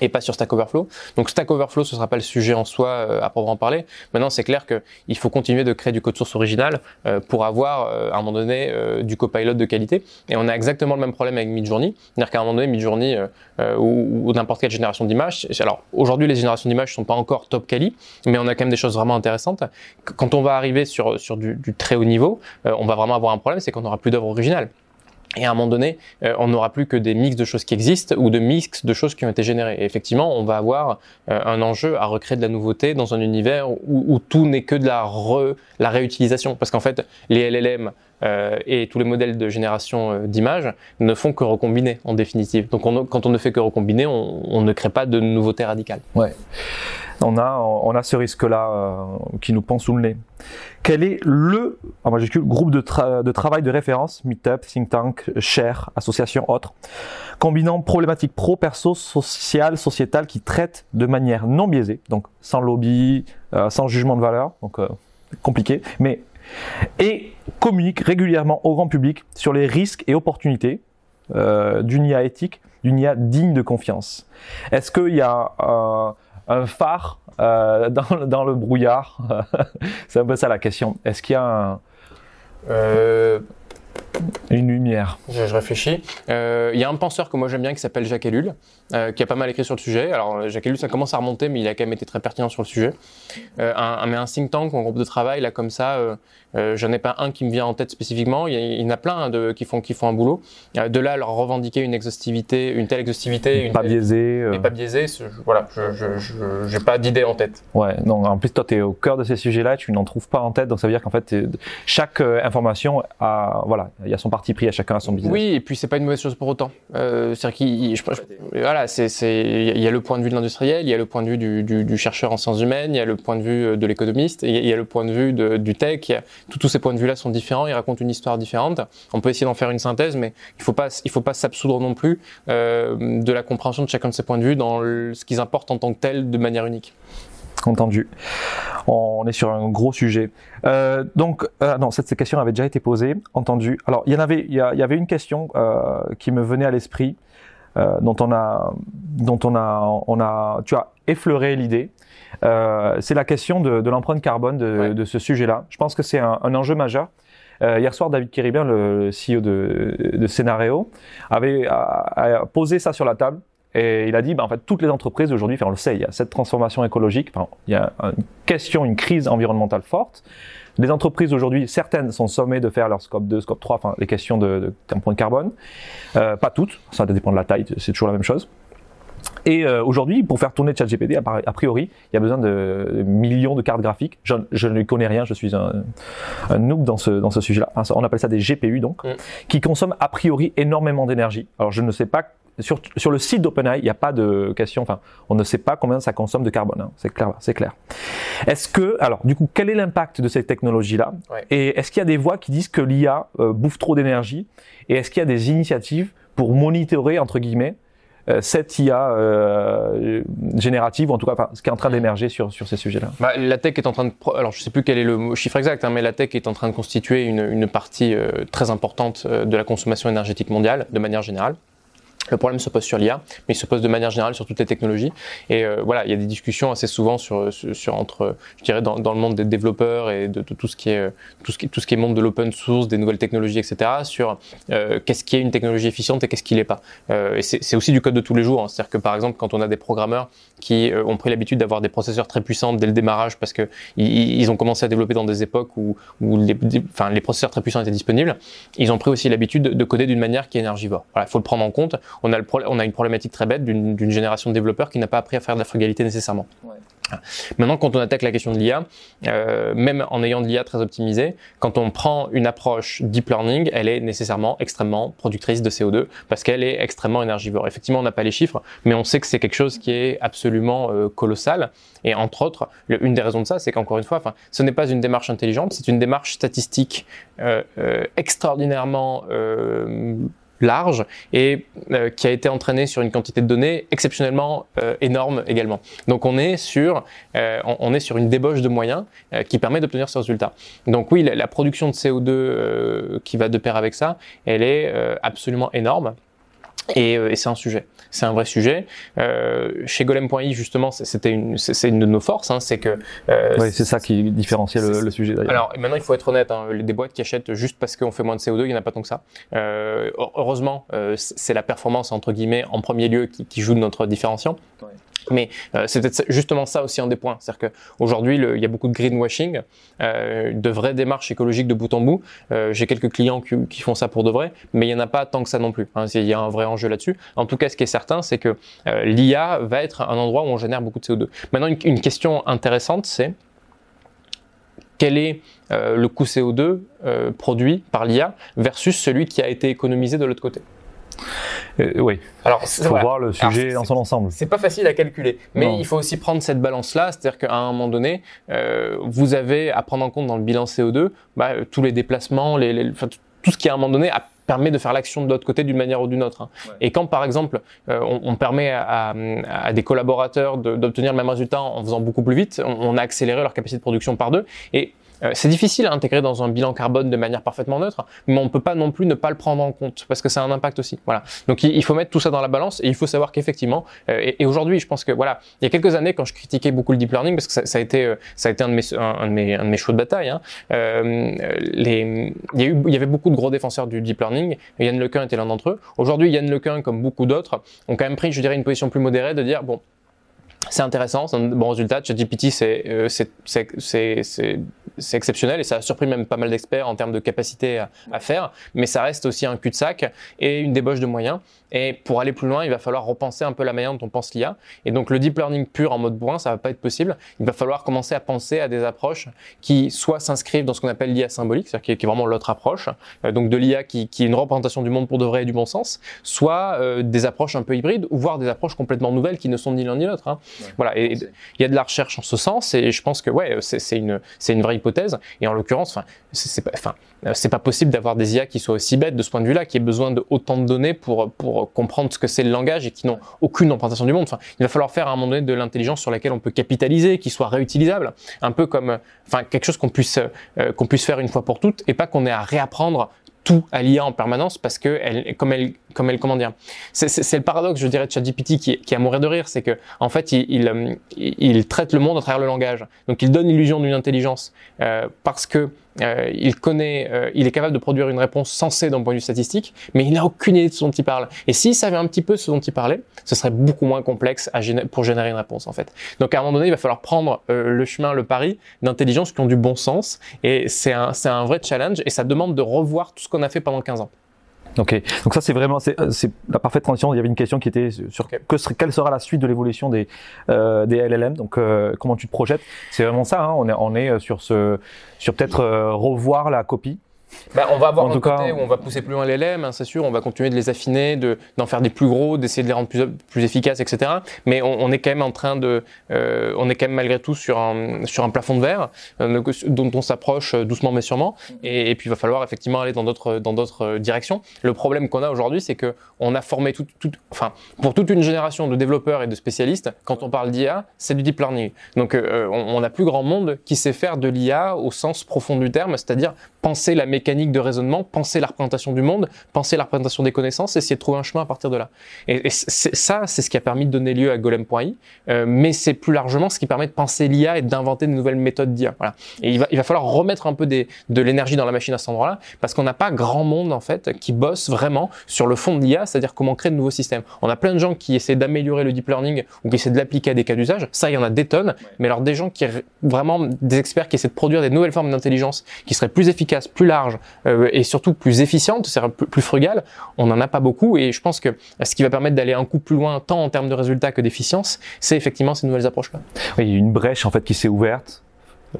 et pas sur Stack Overflow. Donc Stack Overflow, ce sera pas le sujet en soi euh, à proprement parler. Maintenant, c'est clair qu'il faut continuer de créer du code source original euh, pour avoir euh, à un moment donné euh, du copilot de qualité. Et on a exactement le même problème avec Midjourney, c'est-à-dire qu'à un moment donné, Midjourney euh, ou, ou n'importe quelle génération d'images. Alors aujourd'hui, les générations d'images sont pas encore top quali, mais on a quand même des choses vraiment intéressantes. Quand on va arriver sur sur du, du très haut niveau, on va vraiment avoir un problème, c'est qu'on n'aura plus d'œuvres originales. Et à un moment donné, euh, on n'aura plus que des mix de choses qui existent ou de mix de choses qui ont été générées. Effectivement, on va avoir euh, un enjeu à recréer de la nouveauté dans un univers où, où tout n'est que de la, re, la réutilisation. Parce qu'en fait, les LLM euh, et tous les modèles de génération euh, d'images ne font que recombiner en définitive. Donc on, quand on ne fait que recombiner, on, ne crée pas de nouveautés radicales. Ouais. On a, on a ce risque-là euh, qui nous pend sous le nez. Quel est le, en majuscule, groupe de, tra de travail de référence, Meetup, Think Tank, Share, association, autres, combinant problématiques pro, perso, sociales, sociétales qui traitent de manière non biaisée, donc sans lobby, sans jugement de valeur, donc compliqué, mais et communique régulièrement au grand public sur les risques et opportunités euh, d'une IA éthique, d'une IA digne de confiance. Est-ce qu'il y a euh, un phare euh, dans, dans, le brouillard? C'est un peu ça la question. Est-ce qu'il y a un, une lumière je, je, réfléchis. Euh, il y a un penseur que moi j'aime bien qui s'appelle Jacques Ellul, euh, qui a pas mal écrit sur le sujet. Alors Jacques Ellul, ça commence à remonter, mais il a quand même été très pertinent sur le sujet. Euh, un, mais un think tank, un groupe de travail, là comme ça, euh, euh, j'en ai pas un qui me vient en tête spécifiquement. Il y, en a plein hein, de, qui font qui font un boulot. de là, leur revendiquer une exhaustivité, une telle exhaustivité, une pas biaisée, et pas biaisée. Voilà, je j'ai pas d'idée en tête. Ouais, non. En plus, toi, tu es au cœur de ces sujets-là, tu n'en trouves pas en tête, donc ça veut dire qu'en fait, chaque information a, voilà, il y a son parti pris à chacun à son business. Oui, et puis c'est pas une mauvaise chose pour autant. Euh, c'est-à-dire qu'il, voilà, c'est, c'est, il y a le point de vue de l'industriel, il y a le point de vue du, du, chercheur en sciences humaines, il y a le point de vue de l'économiste, il y a le point de vue de, du tech. Tous, tous ces points de vue-là sont différents, ils racontent une histoire différente. On peut essayer d'en faire une synthèse, mais il faut pas, il faut pas s'absoudre non plus euh, de la compréhension de chacun de ces points de vue dans ce qu'ils importent en tant que tel de manière unique. Entendu. On est sur un gros sujet. Euh, donc, euh, non, cette, question avait déjà été posée. Entendu. Alors, il y en avait, il y, avait une question euh, qui me venait à l'esprit, euh, dont on a, dont on a, on a, tu as effleuré l'idée. Euh, c'est la question de, de l'empreinte carbone de, de ce sujet-là. Je pense que c'est un, un, enjeu majeur. Euh, hier soir, David Kéribien, le CEO de, de Scénario, avait a, a posé ça sur la table. Et il a dit, bah, en fait, toutes les entreprises aujourd'hui, enfin, on le sait, il y a cette transformation écologique, enfin, il y a une question, une crise environnementale forte. Les entreprises aujourd'hui, certaines sont sommées de faire leur scope 2, scope 3, enfin, les questions de, de, carbone. Euh, pas toutes, ça dépend de la taille, c'est toujours la même chose. Et euh, aujourd'hui, pour faire tourner ChatGPT, a priori, il y a besoin de millions de cartes graphiques. Je, je ne connais rien, je suis un, un noob dans ce, dans ce sujet-là. on appelle ça des GPU, donc, mm. qui consomment a priori énormément d'énergie. Alors, je ne sais pas sur, sur, le site d'OpenAI, il n'y a pas de question, enfin, on ne sait pas combien ça consomme de carbone, hein, c'est clair, c'est clair. Est-ce que, alors, du coup, quel est l'impact de cette technologie-là ouais. Et est-ce qu'il y a des voix qui disent que l'IA euh, bouffe trop d'énergie? Et est-ce qu'il y a des initiatives pour monitorer, entre guillemets, euh, cette IA euh, générative, ou en tout cas enfin, ce qui est en train d'émerger sur, sur ces sujets-là? Bah, La tech est en train de... Alors je ne sais plus quel est le chiffre exact, hein, mais la tech est en train de constituer une, une partie euh, très importante de la consommation énergétique mondiale, de manière générale. Le problème se pose sur l'IA, mais il se pose de manière générale sur toutes les technologies. Et euh, voilà, il y a des discussions assez souvent sur, entre, je dirais, dans, le monde des développeurs et de, tout ce qui est tout ce qui, tout ce qui est monde de l'open source, des nouvelles technologies, etc. Sur euh, qu'est-ce qui est une technologie efficiente et qu'est-ce qui l'est pas. Euh, et c'est aussi du code de tous les jours. Hein. C'est-à-dire que par exemple, quand on a des programmeurs qui euh, ont pris l'habitude d'avoir des processeurs très puissants dès le démarrage parce que ils, ont commencé à développer dans des époques où, où les, enfin, les processeurs très puissants étaient disponibles, ils ont pris aussi l'habitude de coder d'une manière qui est énergivore. Voilà, il faut le prendre en compte. On a, le on a une problématique très bête d'une génération de développeurs qui n'a pas appris à faire de la frugalité nécessairement. Ouais. Maintenant, quand on attaque la question de l'IA, euh, même en ayant de l'IA très optimisée, quand on prend une approche deep learning, elle est nécessairement extrêmement productrice de CO2 parce qu'elle est extrêmement énergivore. Effectivement, on n'a pas les chiffres, mais on sait que c'est quelque chose qui est absolument euh, colossal. Et entre autres, le, une des raisons de ça, c'est qu'encore une fois, ce n'est pas une démarche intelligente, c'est une démarche statistique euh, extraordinairement large et euh, qui a été entraîné sur une quantité de données exceptionnellement euh, énorme également. Donc on est sur euh, on, est sur une débauche de moyens euh, qui permet d'obtenir ce résultat. Donc oui, la, la production de CO2 euh, qui va de pair avec ça, elle est absolument énorme. Et, et c'est un sujet, c'est un vrai sujet. Euh, chez Golem.i justement, c'était une, c'est une de nos forces, hein, c'est que. Euh, oui, c'est ça qui différencie le, le, sujet d'ailleurs. Alors maintenant, il faut être honnête, hein, des boîtes qui achètent juste parce qu'on fait moins de CO2, il n'y en a pas tant que ça. Euh, heureusement, euh, c'est la performance entre guillemets en premier lieu qui, qui joue de notre différenciant. Ouais. Mais euh, c'est peut-être justement ça aussi un des points. C'est-à-dire qu'aujourd'hui, il y a beaucoup de greenwashing, euh, de vraies démarches écologiques de bout en bout. Euh, J'ai quelques clients qui, font ça pour de vrai, mais il n'y en a pas tant que ça non plus. Hein. Il y a un vrai enjeu là-dessus. En tout cas, ce qui est certain, c'est que l'IA va être un endroit où on génère beaucoup de CO2. Maintenant, une, une question intéressante, c'est quel est le coût CO2 euh, produit par l'IA versus celui qui a été économisé de l'autre côté? Euh, oui. Alors, il faut voilà. voir le sujet dans son ensemble. C'est pas facile à calculer, mais non. il faut aussi prendre cette balance-là, c'est-à-dire qu'à un moment donné, euh, vous avez à prendre en compte dans le bilan CO2 bah, tous les déplacements, les, les, enfin, tout ce qui à un moment donné a permet de faire l'action de l'autre côté d'une manière ou d'une autre. Hein. Ouais. Et quand, par exemple, euh, on, on, permet à, à, des collaborateurs d'obtenir le même résultat en faisant beaucoup plus vite, on, on, a accéléré leur capacité de production par deux. Et euh, c'est difficile à intégrer dans un bilan carbone de manière parfaitement neutre, mais on peut pas non plus ne pas le prendre en compte parce que ça a un impact aussi. Voilà. Donc il, faut mettre tout ça dans la balance et il faut savoir qu'effectivement, euh, et, aujourd'hui, je pense que voilà, il y a quelques années quand je critiquais beaucoup le deep learning parce que ça, ça a été, euh, ça a été un de mes, un, de mes, un de mes chevaux de bataille. Hein, euh, les, il y eu, il y avait beaucoup de gros défenseurs du deep learning. Yann Lequin était l'un d'entre eux. Aujourd'hui, Yann Lequin, comme beaucoup d'autres, ont quand même pris, je dirais, une position plus modérée de dire bon c'est intéressant, c'est un bon résultat. ChatGPT, c'est euh, c'est exceptionnel et ça a surpris même pas mal d'experts en termes de capacité à, faire, mais ça reste aussi un cul-de-sac et une débauche de moyens. Et pour aller plus loin, il va falloir repenser un peu la manière dont on pense l'IA. Et donc le deep learning pur en mode bourrin, ça va pas être possible. Il va falloir commencer à penser à des approches qui soit s'inscrivent dans ce qu'on appelle l'IA symbolique, c'est-à-dire qui, est vraiment l'autre approche, euh, donc de l'IA qui, qui, est une représentation du monde pour de vrai et du bon sens, soit euh, des approches un peu hybrides, ou voire des approches complètement nouvelles qui ne sont ni l'un ni l'autre. Hein. Voilà, et il y a de la recherche en ce sens, et je pense que ouais, c'est une, une vraie hypothèse. Et en l'occurrence, enfin, c'est pas, enfin, c'est pas possible d'avoir des IA qui soient aussi bêtes de ce point de vue-là, qui aient besoin de autant de données pour pour comprendre ce que c'est le langage et qui n'ont aucune représentation du monde. Enfin, il va falloir faire à un moment donné de l'intelligence sur laquelle on peut capitaliser, qui soit réutilisable, un peu comme, enfin, quelque chose qu'on puisse euh, qu'on puisse faire une fois pour toutes, et pas qu'on ait à réapprendre tout à l'IA en permanence parce que elle, comme elle, comme elle, comment dire, c'est le paradoxe, je dirais, de ChatGPT qui, qui a mourir de rire, c'est que en fait, il, il, euh, il, traite le monde à travers le langage. Donc, il donne l'illusion d'une intelligence euh, parce que euh, il connaît, euh, il est capable de produire une réponse sensée d'un point de vue statistique, mais il n'a aucune idée de ce dont il parle. Et s'il savait un petit peu ce dont il parlait, ce serait beaucoup moins complexe à pour générer une réponse en fait. Donc à un moment donné, il va falloir prendre euh, le chemin, le pari d'intelligence qui ont du bon sens, et c'est un, un vrai challenge, et ça demande de revoir tout ce qu'on a fait pendant 15 ans. Ok, donc ça c'est vraiment c'est la parfaite transition. Il y avait une question qui était sur que quelle sera la suite de l'évolution des euh, des LLM. Donc comment tu te projettes? C'est vraiment ça. Hein, on est on est sur ce sur peut-être revoir la copie bah, on va avoir en un côté où on va pousser plus loin les LM, hein, c'est sûr, on va continuer de les affiner, de, d'en faire des plus gros, d'essayer de les rendre plus, plus efficaces, etc. Mais on, on est quand même en train de, euh, on est quand même malgré tout sur un, sur un plafond de verre euh, dont on s'approche doucement mais sûrement. Et, et, puis il va falloir effectivement aller dans d'autres, dans d'autres directions. Le problème qu'on a aujourd'hui, c'est que on a formé tout, tout, enfin, pour toute une génération de développeurs et de spécialistes, quand on parle d'IA, c'est du deep learning. Donc euh, on, on a plus grand monde qui sait faire de l'IA au sens profond du terme, c'est-à-dire penser la mécanique de raisonnement, penser la représentation du monde, penser la représentation des connaissances, essayer de trouver un chemin à partir de là. Et, et ça, c'est ce qui a permis de donner lieu à Golem.ai, euh, mais c'est plus largement ce qui permet de penser l'IA et d'inventer de nouvelles méthodes d'IA. Voilà. Et il va, il va falloir remettre un peu des, de l'énergie dans la machine à cet endroit-là, parce qu'on n'a pas grand monde en fait qui bosse vraiment sur le fond de l'IA, c'est-à-dire comment créer de nouveaux systèmes. On a plein de gens qui essaient d'améliorer le deep learning ou qui essaient de l'appliquer à des cas d'usage. Ça, il y en a des tonnes. Mais alors des gens qui vraiment des experts qui essaient de produire des nouvelles formes d'intelligence qui seraient plus efficaces, plus larges euh, et surtout plus efficiente, c'est plus, plus frugale, on n'en a pas beaucoup. Et je pense que ce qui va permettre d'aller un coup plus loin, tant en termes de résultats que d'efficience, c'est effectivement ces nouvelles approches-là. Oui, il y a une brèche en fait qui s'est ouverte.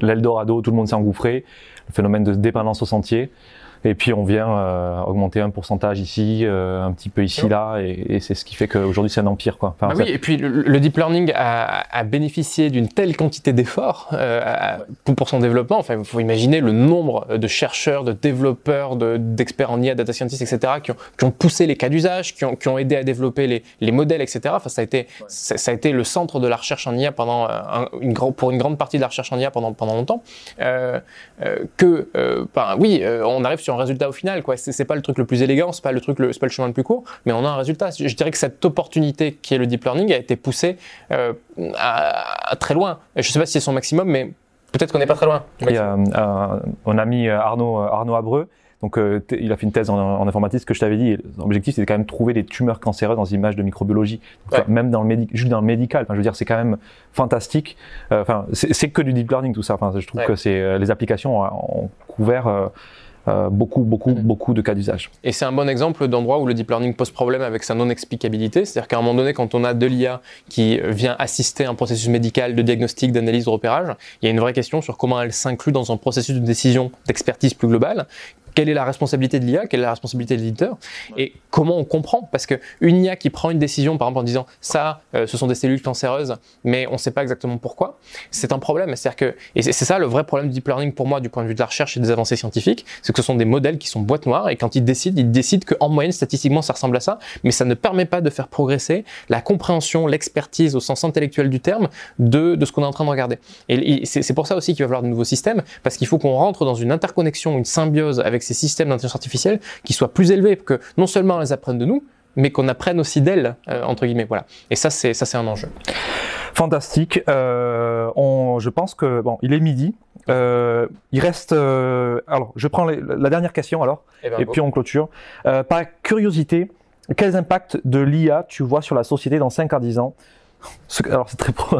L'Eldorado, tout le monde s'est engouffré. Le phénomène de dépendance au sentier. Et puis on vient euh, augmenter un pourcentage ici, euh, un petit peu ici, là, et, et c'est ce qui fait qu'aujourd'hui c'est un empire. Quoi. Enfin, bah oui, et puis le, le deep learning a, a bénéficié d'une telle quantité d'efforts euh, pour son développement. Enfin, il faut imaginer le nombre de chercheurs, de développeurs, d'experts en IA, data scientists, etc., qui ont, qui ont poussé les cas d'usage, qui ont, qui ont aidé à développer les, les modèles, etc. Enfin, ça a été, ouais. ça a été le centre de la recherche en IA pendant un, une grande, pour une grande partie de la recherche en IA pendant pendant longtemps. Euh, euh, que, ben, oui, on arrive sur un résultat au final. Quoi. C'est, c'est pas le truc le plus élégant, c'est pas le truc, le, c'est pas le chemin le plus court, mais on a un résultat. Je dirais que cette opportunité qui est le deep learning a été poussée euh, à, à très loin. Je sais pas si c'est son maximum, mais peut-être qu'on n'est pas très loin. Il y a euh, un ami Arnaud Arnaud Abreu. Donc, euh, il a fait une thèse en, en informatique. Ce que je t'avais dit, l'objectif, c'est quand même trouver des tumeurs cancéreuses dans des images de microbiologie. Donc, ouais. Même dans le médic, juste dans le médical. Enfin, je veux dire, c'est quand même fantastique. Euh, enfin, c'est, c'est que du deep learning tout ça. Enfin, je trouve ouais. que c'est les applications ont couvert. Euh, beaucoup, beaucoup, mmh. beaucoup de cas d'usage. Et c'est un bon exemple d'endroit où le deep learning pose problème avec sa non-explicabilité. C'est-à-dire qu'à un moment donné, quand on a de l'IA qui vient assister un processus médical de diagnostic, d'analyse, de repérage, il y a une vraie question sur comment elle s'inclut dans un processus de décision, d'expertise plus globale quelle est la responsabilité de l'IA, quelle est la responsabilité de l'éditeur, et comment on comprend, parce que une IA qui prend une décision, par exemple en disant ça, euh, ce sont des cellules cancéreuses, mais on ne sait pas exactement pourquoi, c'est un problème. C'est-à-dire que, et c'est ça le vrai problème du deep learning pour moi, du point de vue de la recherche et des avancées scientifiques, c'est que ce sont des modèles qui sont boîte noire, et quand ils décident, ils décident qu'en moyenne, statistiquement, ça ressemble à ça, mais ça ne permet pas de faire progresser la compréhension, l'expertise au sens intellectuel du terme de, de ce qu'on est en train de regarder. Et c'est pour ça aussi qu'il va y avoir de nouveaux systèmes, parce qu'il faut qu'on rentre dans une interconnexion, une symbiose avec ces systèmes d'intelligence artificielle qui soient plus élevés, que non seulement elles apprennent de nous, mais qu'on apprenne aussi d'elles, euh, entre guillemets. Voilà. Et ça, c'est ça, c'est un enjeu. Fantastique. Euh, on, je pense que bon, il est midi. Euh, il reste. Alors, je prends les, la dernière question alors, et, ben, et puis on clôture. Par curiosité, quels impacts de l'IA tu vois sur la société dans 5 à 10 ans? Ce, alors c'est très pro,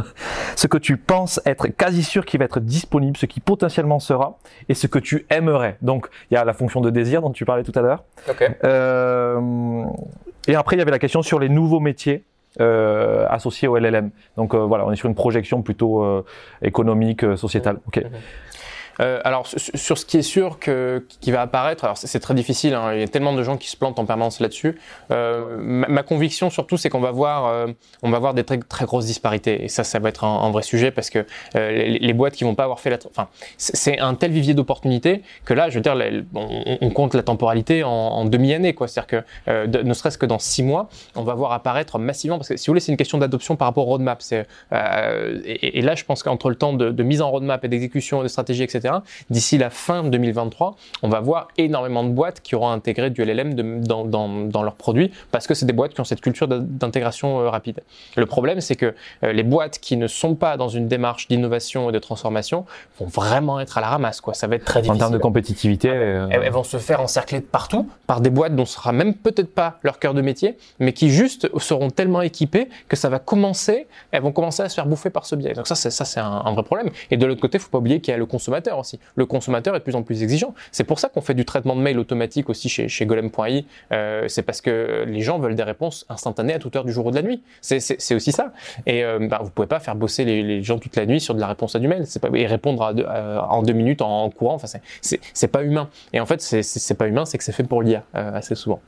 ce que tu penses être quasi sûr qui va être disponible, ce qui potentiellement sera, et ce que tu aimerais. Donc il y a la fonction de désir dont tu parlais tout à l'heure. Okay. Euh, et après il y avait la question sur les nouveaux métiers. Euh, associés au LLM. Donc euh, voilà, on est sur une projection plutôt économique, sociétale. Ok. Mm -hmm. Euh, alors sur ce qui est sûr que qui va apparaître, alors c'est très difficile. Hein, il y a tellement de gens qui se plantent en permanence là-dessus. Euh, ma, conviction surtout, c'est qu'on va voir, euh, on va voir des très, très grosses disparités. Et ça, ça va être un, vrai sujet parce que les, boîtes qui vont pas avoir fait la, enfin, c'est un tel vivier d'opportunités que là, je veux dire, on, compte la temporalité en, demi-année, quoi. C'est-à-dire que ne serait-ce que dans six mois, on va voir apparaître massivement parce que si vous voulez, c'est une question d'adoption par rapport au roadmap. Et, et, là, je pense qu'entre le temps de, de mise en roadmap et d'exécution, de stratégie, etc. D'ici la fin 2023, on va voir énormément de boîtes qui auront intégré du LLM de, dans, dans, dans, leurs produits parce que c'est des boîtes qui ont cette culture d'intégration euh, rapide. Le problème, c'est que euh, les boîtes qui ne sont pas dans une démarche d'innovation et de transformation vont vraiment être à la ramasse. Quoi. Ça va être très difficile. En termes de compétitivité, euh... elles, elles, vont se faire encercler de partout par des boîtes dont ce sera même peut-être pas leur cœur de métier, mais qui juste seront tellement équipées que ça va commencer, elles vont commencer à se faire bouffer par ce biais. Donc ça, c'est ça, c'est un, un, vrai problème. Et de l'autre côté, faut pas oublier qu'il y a le consommateur aussi. Le consommateur est de plus en plus exigeant. C'est pour ça qu'on fait du traitement de mail automatique aussi chez, chez. Euh, c'est parce que les gens veulent des réponses instantanées à toute heure du jour ou de la nuit. C'est aussi ça. Et euh, bah, vous pouvez pas faire bosser les, gens toute la nuit sur de la réponse à du mail. Pas, et répondre à, en deux minutes en, courant. Enfin, c'est pas humain. Et en fait, c'est pas humain, c'est que c'est fait pour l'IA euh, assez souvent.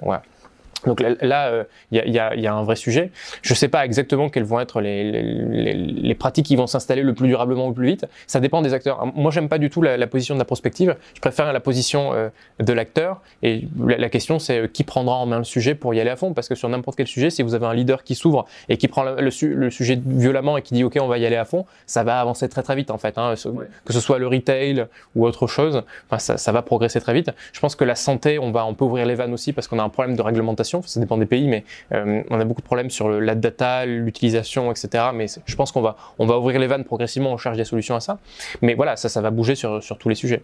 Donc là, il euh, y, a, y, a, y, a, un vrai sujet. Je ne sais pas exactement quelles vont être les, les, les pratiques qui vont s'installer le plus durablement ou le plus vite. Ça dépend des acteurs. Moi, j'aime pas du tout la, la, position de la prospective. Je préfère la position euh, de l'acteur. Et la, la question, c'est euh, qui prendra en main le sujet pour y aller à fond? Parce que sur n'importe quel sujet, si vous avez un leader qui s'ouvre et qui prend le, le, sujet violemment et qui dit OK, on va y aller à fond, ça va avancer très très vite en fait. Hein. Que ce soit le retail ou autre chose, enfin, ça, ça, va progresser très vite. Je pense que la santé, on va, on peut ouvrir les vannes aussi parce qu'on a un problème de réglementation. Ça dépend des pays, mais euh, on a beaucoup de problèmes sur la data, l'utilisation, etc. Mais je pense qu'on va, ouvrir les vannes progressivement, on cherche des solutions à ça. Mais voilà, ça, va bouger sur tous les sujets.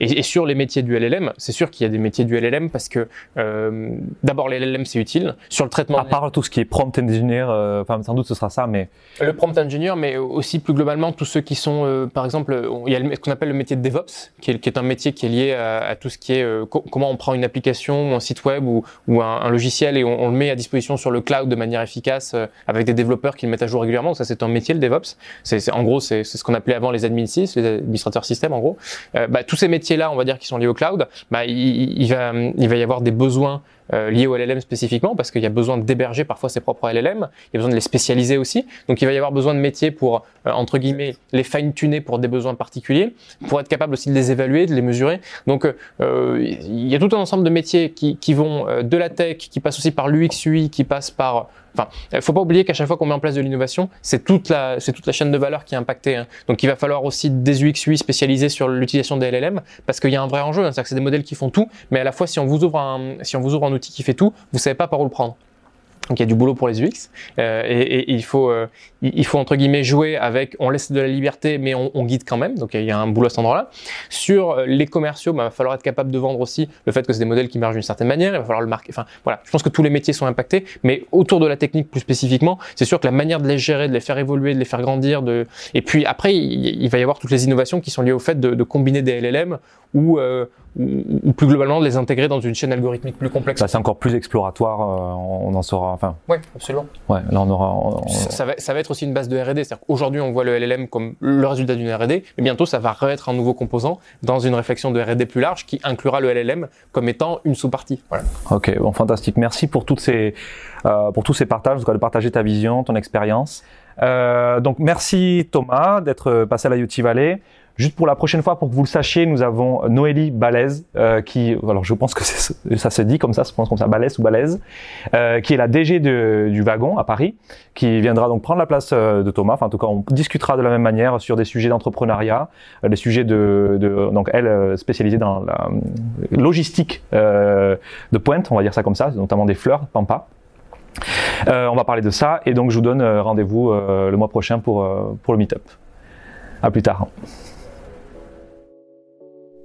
Et, et sur les métiers du LLM, c'est sûr qu'il y a des métiers du LLM parce que euh, d'abord les LLM c'est utile. Sur le traitement. À part tout ce qui est prompt engineer, euh, enfin sans doute ce sera ça, mais. Le prompt engineer, mais aussi plus globalement tous ceux qui sont, euh, par exemple, il y a ce qu'on appelle le métier de DevOps, qui est, qui est, un métier qui est lié à, à tout ce qui est euh, co comment on prend une application ou un site web ou, ou un, un, logiciel et on, on, le met à disposition sur le cloud de manière efficace euh, avec des développeurs qui le mettent à jour régulièrement. Ça c'est un métier le DevOps. C'est en gros c'est ce qu'on appelait avant les admin 6, les administrateurs système en gros. Bah, tous ces métiers là, on va dire qui sont liés au cloud, bah, il, va il va y avoir des besoins euh, liés au LLM spécifiquement, parce qu'il y a besoin d'héberger parfois ses propres LLM, il y a besoin de les spécialiser aussi, donc il va y avoir besoin de métiers pour, euh, entre guillemets, les fine-tuner pour des besoins particuliers, pour être capable aussi de les évaluer, de les mesurer. Donc euh, il y a tout un ensemble de métiers qui, qui vont de la tech, qui passent aussi par l'UX, UI, qui passent par Enfin, il faut pas oublier qu'à chaque fois qu'on met en place de l'innovation, c'est toute la, toute la chaîne de valeur qui est impactée. Hein. Donc, il va falloir aussi des UX UI spécialisés sur l'utilisation des LLM parce qu'il y a un vrai enjeu. Hein. C'est-à-dire que c'est des modèles qui font tout, mais à la fois, si on vous ouvre un, si on vous ouvre un outil qui fait tout, vous savez pas par où le prendre. Donc il y a du boulot pour les UX euh, et, il faut euh, il faut entre guillemets jouer avec on laisse de la liberté mais on, guide quand même donc il y a un boulot à cet endroit-là. Sur euh, les commerciaux, bah, il va falloir être capable de vendre aussi le fait que c'est des modèles qui marchent d'une certaine manière. Il va falloir le marquer. Enfin voilà, je pense que tous les métiers sont impactés, mais autour de la technique plus spécifiquement, c'est sûr que la manière de les gérer, de les faire évoluer, de les faire grandir, de et puis après il, il va y avoir toutes les innovations qui sont liées au fait de, de combiner des LLM ou, euh, ou, ou, plus globalement de les intégrer dans une chaîne algorithmique plus complexe. Bah, c'est encore plus exploratoire, euh, on en saura. Enfin. Oui, absolument. Ouais, là on aura. On, on... Ça, ça, va, ça va être aussi une base de R&D. C'est-à-dire qu'aujourd'hui on voit le LLM comme le résultat d'une R&D, mais bientôt ça va être un nouveau composant dans une réflexion de R&D plus large qui inclura le LLM comme étant une sous-partie. Voilà. Ok, bon, fantastique. Merci pour toutes ces, euh, pour tous ces partages, de partager ta vision, ton expérience. Euh, donc merci Thomas d'être passé à la UT Valley. Juste pour la prochaine fois, pour que vous le sachiez, nous avons Noélie Balèze, euh, qui, alors je pense que ça se dit comme ça, pense comme ça, ou euh, qui est la DG du wagon à Paris, qui viendra donc prendre la place euh, de Thomas. En tout cas, on discutera de la même manière sur des sujets d'entrepreneuriat, des sujets de, donc elle spécialisée dans la logistique de pointe, on va dire ça comme ça, notamment des fleurs, Pampa. on va parler de ça et donc je vous donne rendez-vous le mois prochain pour, pour le meet-up. À plus tard.